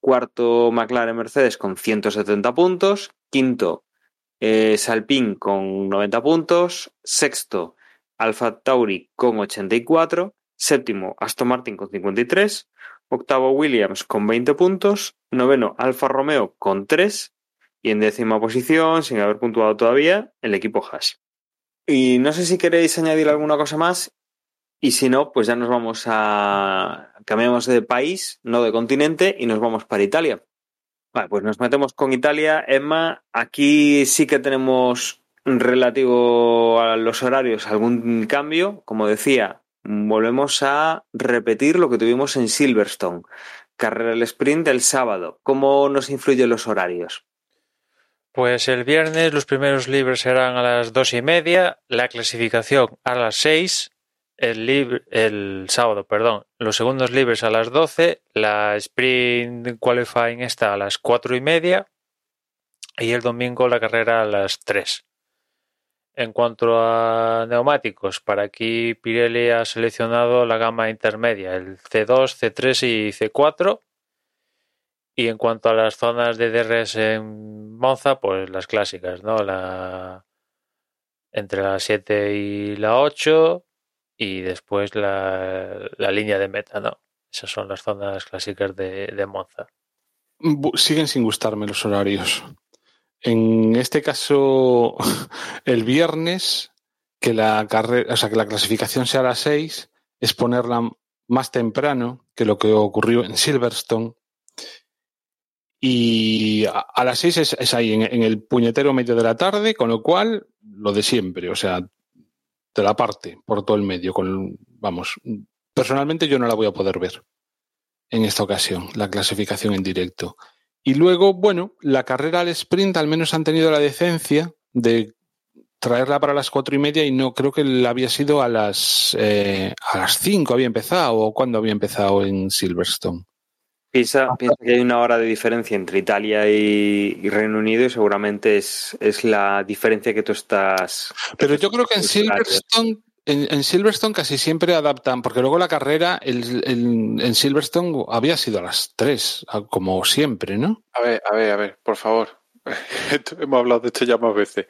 Cuarto McLaren Mercedes con 170 puntos. Quinto eh, Salpín con 90 puntos, sexto Alfa Tauri con 84, séptimo Aston Martin con 53, octavo Williams con 20 puntos, noveno Alfa Romeo con 3 y en décima posición, sin haber puntuado todavía, el equipo Haas. Y no sé si queréis añadir alguna cosa más y si no, pues ya nos vamos a cambiamos de país, no de continente y nos vamos para Italia. Vale, pues nos metemos con Italia. Emma, aquí sí que tenemos relativo a los horarios algún cambio. Como decía, volvemos a repetir lo que tuvimos en Silverstone. Carrera del sprint el sábado. ¿Cómo nos influyen los horarios? Pues el viernes los primeros libres serán a las dos y media, la clasificación a las seis el, sábado, perdón, los segundos libres a las 12, la sprint qualifying está a las cuatro y media y el domingo la carrera a las 3. En cuanto a neumáticos, para aquí Pirelli ha seleccionado la gama intermedia, el C2, C3 y C4. Y en cuanto a las zonas de DRS en Monza, pues las clásicas, ¿no? La entre la 7 y la 8, y después la, línea de meta, ¿no? Esas son las zonas clásicas de, de Monza. Siguen sin gustarme los horarios. En este caso, el viernes, que la carrera, o sea, que la clasificación sea a las 6, es ponerla más temprano que lo que ocurrió en Silverstone. Y a, las 6 es, ahí, en, el puñetero medio de la tarde, con lo cual, lo de siempre. O sea, de la parte por todo el medio. Con, vamos, personalmente yo no la voy a poder ver en esta ocasión, la clasificación en directo. Y luego, bueno, la carrera al sprint al menos han tenido la decencia de traerla para las cuatro y media y no creo que la había sido a las eh, a las cinco había empezado o cuando había empezado en Silverstone. Piensa, piensa, que hay una hora de diferencia entre Italia y, y Reino Unido y seguramente es, es, la diferencia que tú estás. Pero yo creo que en Silverstone, en, en, Silverstone casi siempre adaptan, porque luego la carrera en Silverstone había sido a las tres, como siempre, ¿no? A ver, a ver, a ver, por favor. Hemos hablado de esto ya más veces.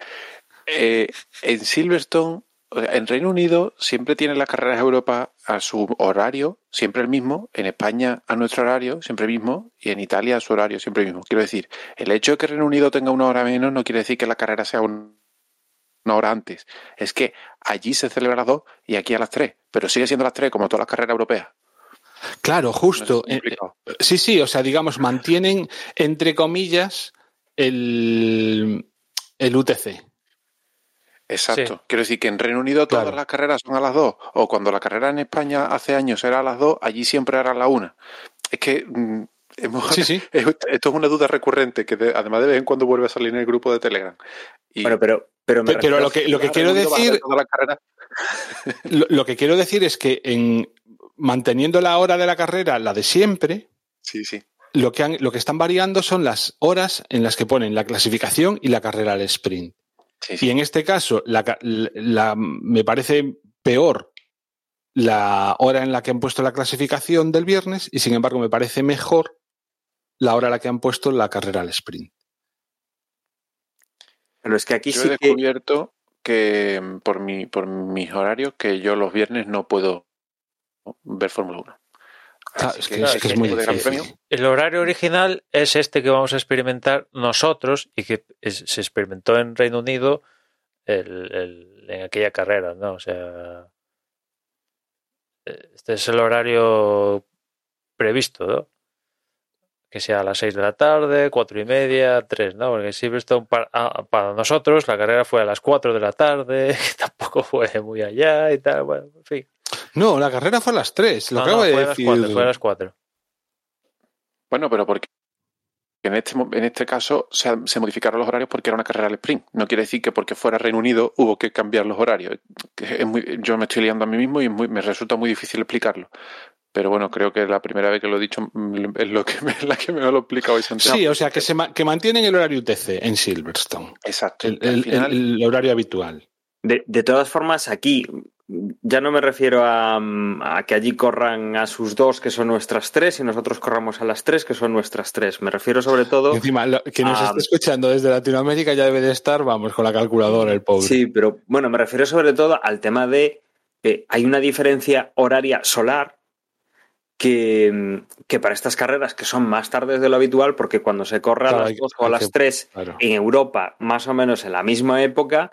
Eh, en Silverstone, en Reino Unido, siempre tienen las carreras de Europa a su horario, siempre el mismo. En España a nuestro horario, siempre el mismo. Y en Italia a su horario, siempre el mismo. Quiero decir, el hecho de que Reino Unido tenga una hora menos no quiere decir que la carrera sea un, una hora antes. Es que allí se celebra a las dos y aquí a las tres. Pero sigue siendo a las tres, como todas las carreras europeas. Claro, justo. No eh, sí, sí, o sea, digamos, mantienen, entre comillas, el, el UTC. Exacto. Sí. Quiero decir que en Reino Unido todas claro. las carreras son a las 2. O cuando la carrera en España hace años era a las 2, allí siempre era a la 1. Es que mm, hemos, sí, sí. esto es una duda recurrente que de, además de vez en cuando vuelve a salir en el grupo de Telegram. Y, bueno, pero, pero, pero, pero lo que, lo que quiero decir. lo, lo, que quiero decir es que en manteniendo la hora de la carrera, la de siempre. Sí, sí. Lo que, han, lo que están variando son las horas en las que ponen la clasificación y la carrera al sprint. Sí, sí. Y en este caso, la, la, me parece peor la hora en la que han puesto la clasificación del viernes y sin embargo me parece mejor la hora en la que han puesto la carrera al sprint. Pero es que aquí yo sí he descubierto que... que, por, mi, por mis horarios que yo los viernes no puedo ver Fórmula 1. Claro, es, que, que, es, que es muy difícil. El horario original es este que vamos a experimentar nosotros y que es, se experimentó en Reino Unido el, el, en aquella carrera, ¿no? O sea, este es el horario previsto, ¿no? Que sea a las 6 de la tarde, cuatro y media, 3, ¿no? Porque Silverstone para, para nosotros la carrera fue a las 4 de la tarde, que tampoco fue muy allá y tal, bueno, en fin. No, la carrera fue a las 3, lo no, acabo no, de fue decir. A las 4, fue a las 4. Bueno, pero porque en este, en este caso se, se, modificaron los horarios porque era una carrera al sprint. No quiere decir que porque fuera Reino Unido hubo que cambiar los horarios. Es muy, yo me estoy liando a mí mismo y muy, me resulta muy difícil explicarlo. Pero bueno, creo que la primera vez que lo he dicho es lo que me, la que me lo explica hoy Santiago. Sí, o sea, que, se, que mantienen el horario UTC en Silverstone. Exacto. El, el, final... el horario habitual. De, de, todas formas, aquí ya no me refiero a, a, que allí corran a sus dos, que son nuestras tres, y nosotros corramos a las tres, que son nuestras tres. Me refiero sobre todo. Y encima, lo, que nos a, está escuchando desde Latinoamérica ya debe de estar, vamos, con la calculadora, el pobre. Sí, pero bueno, me refiero sobre todo al tema de que hay una diferencia horaria solar que, que, para estas carreras que son más tardes de lo habitual, porque cuando se corre claro, a las 2 o a las 3 claro. en Europa, más o menos en la misma época,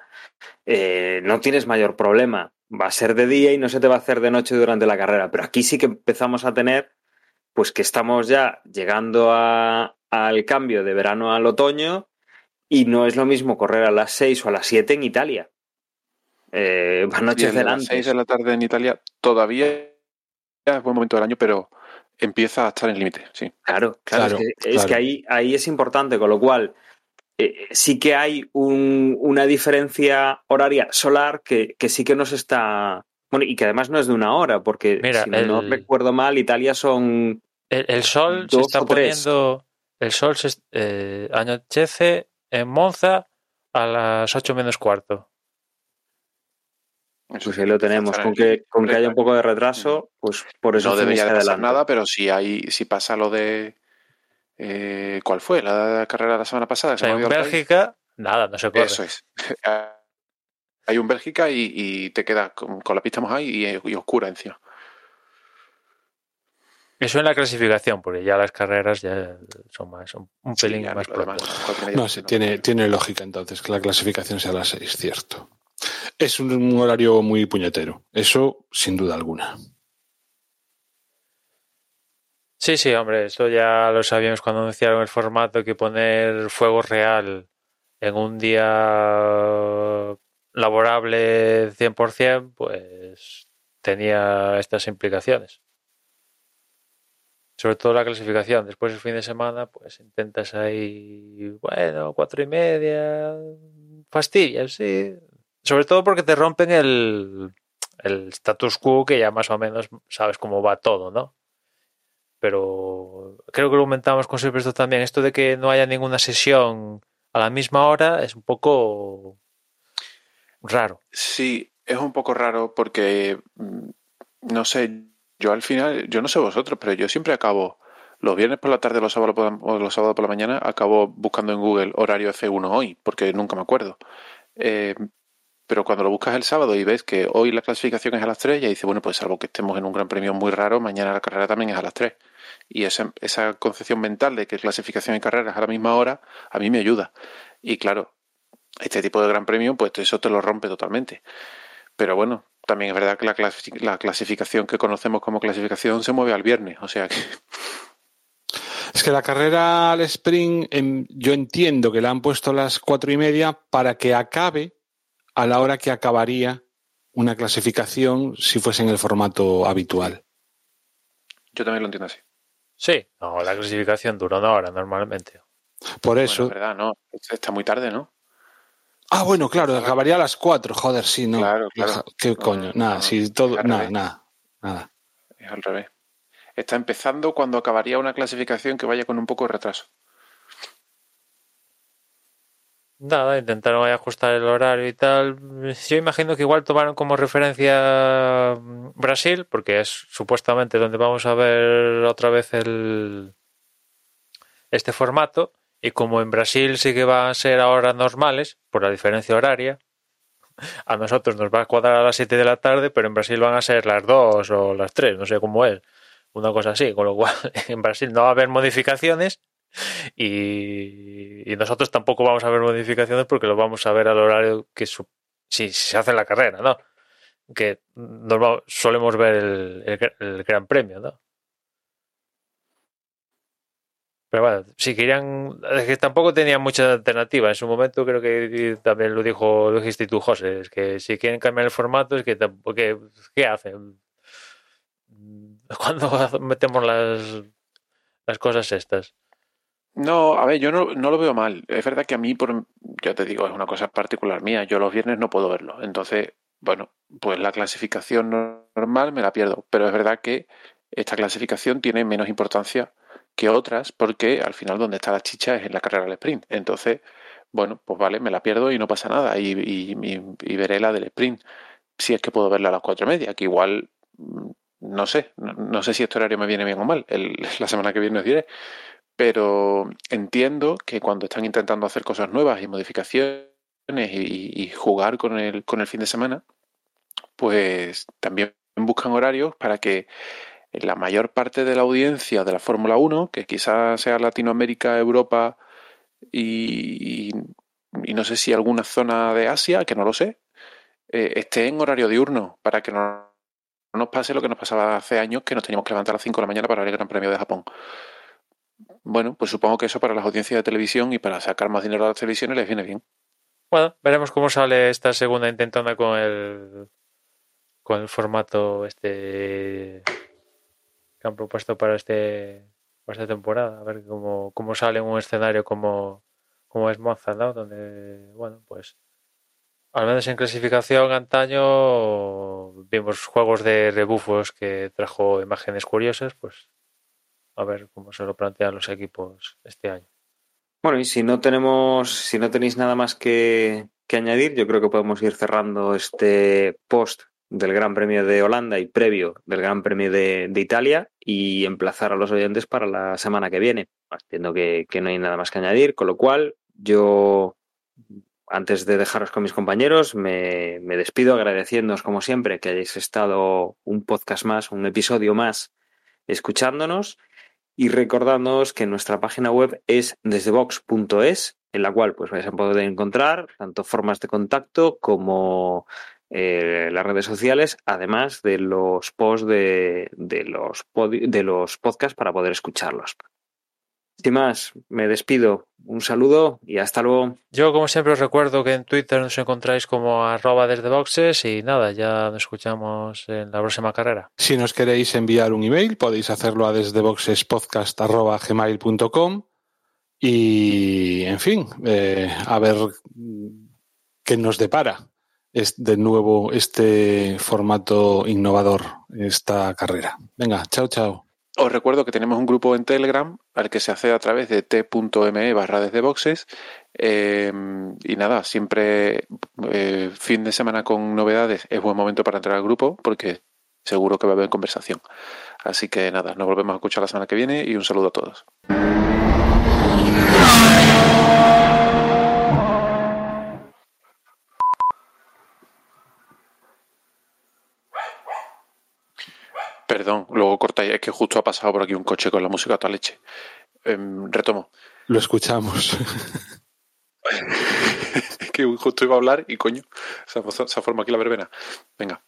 eh, no tienes mayor problema. Va a ser de día y no se te va a hacer de noche durante la carrera. Pero aquí sí que empezamos a tener, pues que estamos ya llegando a, al cambio de verano al otoño y no es lo mismo correr a las 6 o a las 7 en Italia. Eh, anochecer a las 6 de la tarde en Italia todavía es buen momento del año, pero empieza a estar en límite, sí. Claro, claro, claro, es, que, claro. es que, ahí, ahí es importante, con lo cual eh, sí que hay un, una diferencia horaria solar que, que, sí que nos está... Bueno, y que además no es de una hora, porque Mira, si el, no recuerdo mal, Italia son... El, el sol se está poniendo... El sol se eh, anochece en Monza a las 8 menos cuarto. Pues ahí lo tenemos. Con que, con que haya un poco de retraso, pues por eso no debería de pasar nada, pero si hay, si pasa lo de eh, ¿cuál fue? La carrera de la semana pasada. O sea, en Bélgica, nada, no se corre. Eso es. hay un Bélgica y, y te quedas con, con, la pista mojada y, y oscura encima. Eso en la clasificación, porque ya las carreras ya son más, son un pelín sí, más pronto. No, sí, tiene, tiene lógica entonces que la clasificación sea a las 6, cierto. Es un horario muy puñetero, eso sin duda alguna. Sí, sí, hombre, esto ya lo sabíamos cuando anunciaron el formato que poner fuego real en un día laborable 100%, pues tenía estas implicaciones. Sobre todo la clasificación. Después del fin de semana, pues intentas ahí, bueno, cuatro y media, fastidias, sí, sobre todo porque te rompen el, el status quo que ya más o menos sabes cómo va todo, ¿no? Pero creo que lo comentamos con Silverstone también, esto de que no haya ninguna sesión a la misma hora es un poco raro. Sí, es un poco raro porque, mm, no sé, yo al final, yo no sé vosotros, pero yo siempre acabo, los viernes por la tarde los sábados por, o los sábados por la mañana, acabo buscando en Google horario F1 hoy, porque nunca me acuerdo. Eh, pero cuando lo buscas el sábado y ves que hoy la clasificación es a las 3, ya dices, bueno, pues salvo que estemos en un gran premio muy raro, mañana la carrera también es a las 3. Y esa, concepción mental de que clasificación y carrera es a la misma hora, a mí me ayuda. Y claro, este tipo de gran premio, pues eso te lo rompe totalmente. Pero bueno, también es verdad que la, la clasificación que conocemos como clasificación se mueve al viernes, o sea que Es que la carrera al sprint, yo entiendo que la han puesto a las cuatro y media para que acabe a la hora que acabaría una clasificación si fuese en el formato habitual. yo también lo entiendo así. Sí, no, la clasificación dura una hora normalmente. Por Bueno, eso. es verdad, ¿no? Está muy tarde, ¿no? ah, bueno, claro, acabaría a las cuatro. Joder, sí, no. Claro, claro. ¿Qué No, coño? no, nada, no, sí, todo, nada, nada, nada. Es al revés. Está empezando cuando acabaría una clasificación que vaya con un poco de retraso. Nada, intentaron ajustar el horario y tal. Yo imagino que igual tomaron como referencia mm, Brasil, porque es supuestamente donde vamos a ver otra vez el este formato. Y como en Brasil sí que van a ser horas normales, por la diferencia horaria, a nosotros nos va a cuadrar a las 7 de la tarde, pero en Brasil van a ser las 2 o las 3, no sé cómo es. Una cosa así, con lo cual en Brasil no va a haber modificaciones y, nosotros tampoco vamos a ver modificaciones porque lo vamos a ver al horario que si se hace en la carrera, ¿no? Que normal, solemos ver el, el gra- el Gran Premio, ¿no? Pero bueno, si querían, es que tampoco tenían mucha alternativa. En su momento creo que también lo dijo, lo dijiste tú, José, es que si quieren cambiar el formato es que, ¿qué hacen? ¿Cuándo metemos las, las cosas estas? No, a ver, yo no, no lo veo mal. Es verdad que a mí, por, yo te digo, es una cosa particular mía. Yo los viernes no puedo verlo. Entonces, bueno, pues la clasificación normal me la pierdo. Pero es verdad que esta clasificación tiene menos importancia que otras porque al final donde está la chicha es en la carrera del sprint. Entonces, bueno, pues vale, me la pierdo y no pasa nada. Y, y- y- y veré la del sprint. Si es que puedo verla a las cuatro y media, que igual, mm, no sé, no, no sé si este horario me viene bien o mal. El- la semana que viene os diré pero entiendo que cuando están intentando hacer cosas nuevas y modificaciones y, jugar con el, con el fin de semana, pues también buscan horarios para que la mayor parte de la audiencia de la Fórmula 1, que quizás sea Latinoamérica, Europa y, no sé si alguna zona de Asia, que no lo sé, eh, esté en horario diurno para que no nos pase lo que nos pasaba hace años, que nos teníamos que levantar a las 5 de la mañana para ver el Gran Premio de Japón. Bueno, pues supongo que eso para las audiencias de televisión y para sacar más dinero a las televisiones les viene bien. Bueno, veremos cómo sale esta segunda intentona con el con el formato este que han propuesto para este para esta temporada, a ver cómo, cómo sale en un escenario como, como es Monza, ¿no? Donde, bueno, pues al menos en clasificación antaño vimos juegos de rebufos que trajo imágenes curiosas, pues a ver cómo se lo plantean los equipos este año. Bueno, y si no tenemos, si no tenéis nada más que, que añadir, yo creo que podemos ir cerrando este post del Gran Premio de Holanda y previo del Gran Premio de, de Italia y emplazar a los oyentes para la semana que viene. Entiendo que, que no hay nada más que añadir, con lo cual yo, antes de dejaros con mis compañeros, me, me despido agradeciéndoos como siempre que hayáis estado un podcast más, un episodio más escuchándonos y recordándoos que nuestra página web es desdebox.es, en la cual pues vais a poder encontrar tanto formas de contacto como eh, las redes sociales, además de los posts de, los, de los podcasts para poder escucharlos. Sin más, me despido. Un saludo y hasta luego. Yo, como siempre, os recuerdo que en Twitter nos encontráis como arroba desde boxes y nada, ya nos escuchamos en la próxima carrera. Si nos queréis enviar un email, podéis hacerlo a desdeboxespodcast.gmail.com y, en fin, eh, a ver qué nos depara es de nuevo este formato innovador, esta carrera. Venga, chao, chao. Os recuerdo que tenemos un grupo en Telegram al que se accede a través de t.me barra desde boxes. Eh, y nada, siempre eh, fin de semana con novedades es buen momento para entrar al grupo porque seguro que va a haber conversación. Así que nada, nos volvemos a escuchar la semana que viene y un saludo a todos. Perdón, luego cortáis, es que justo ha pasado por aquí un coche con la música a toda leche. Em, retomo. Lo escuchamos. que justo iba a habbar y coño, se, se forma aquí la verbena. Venga.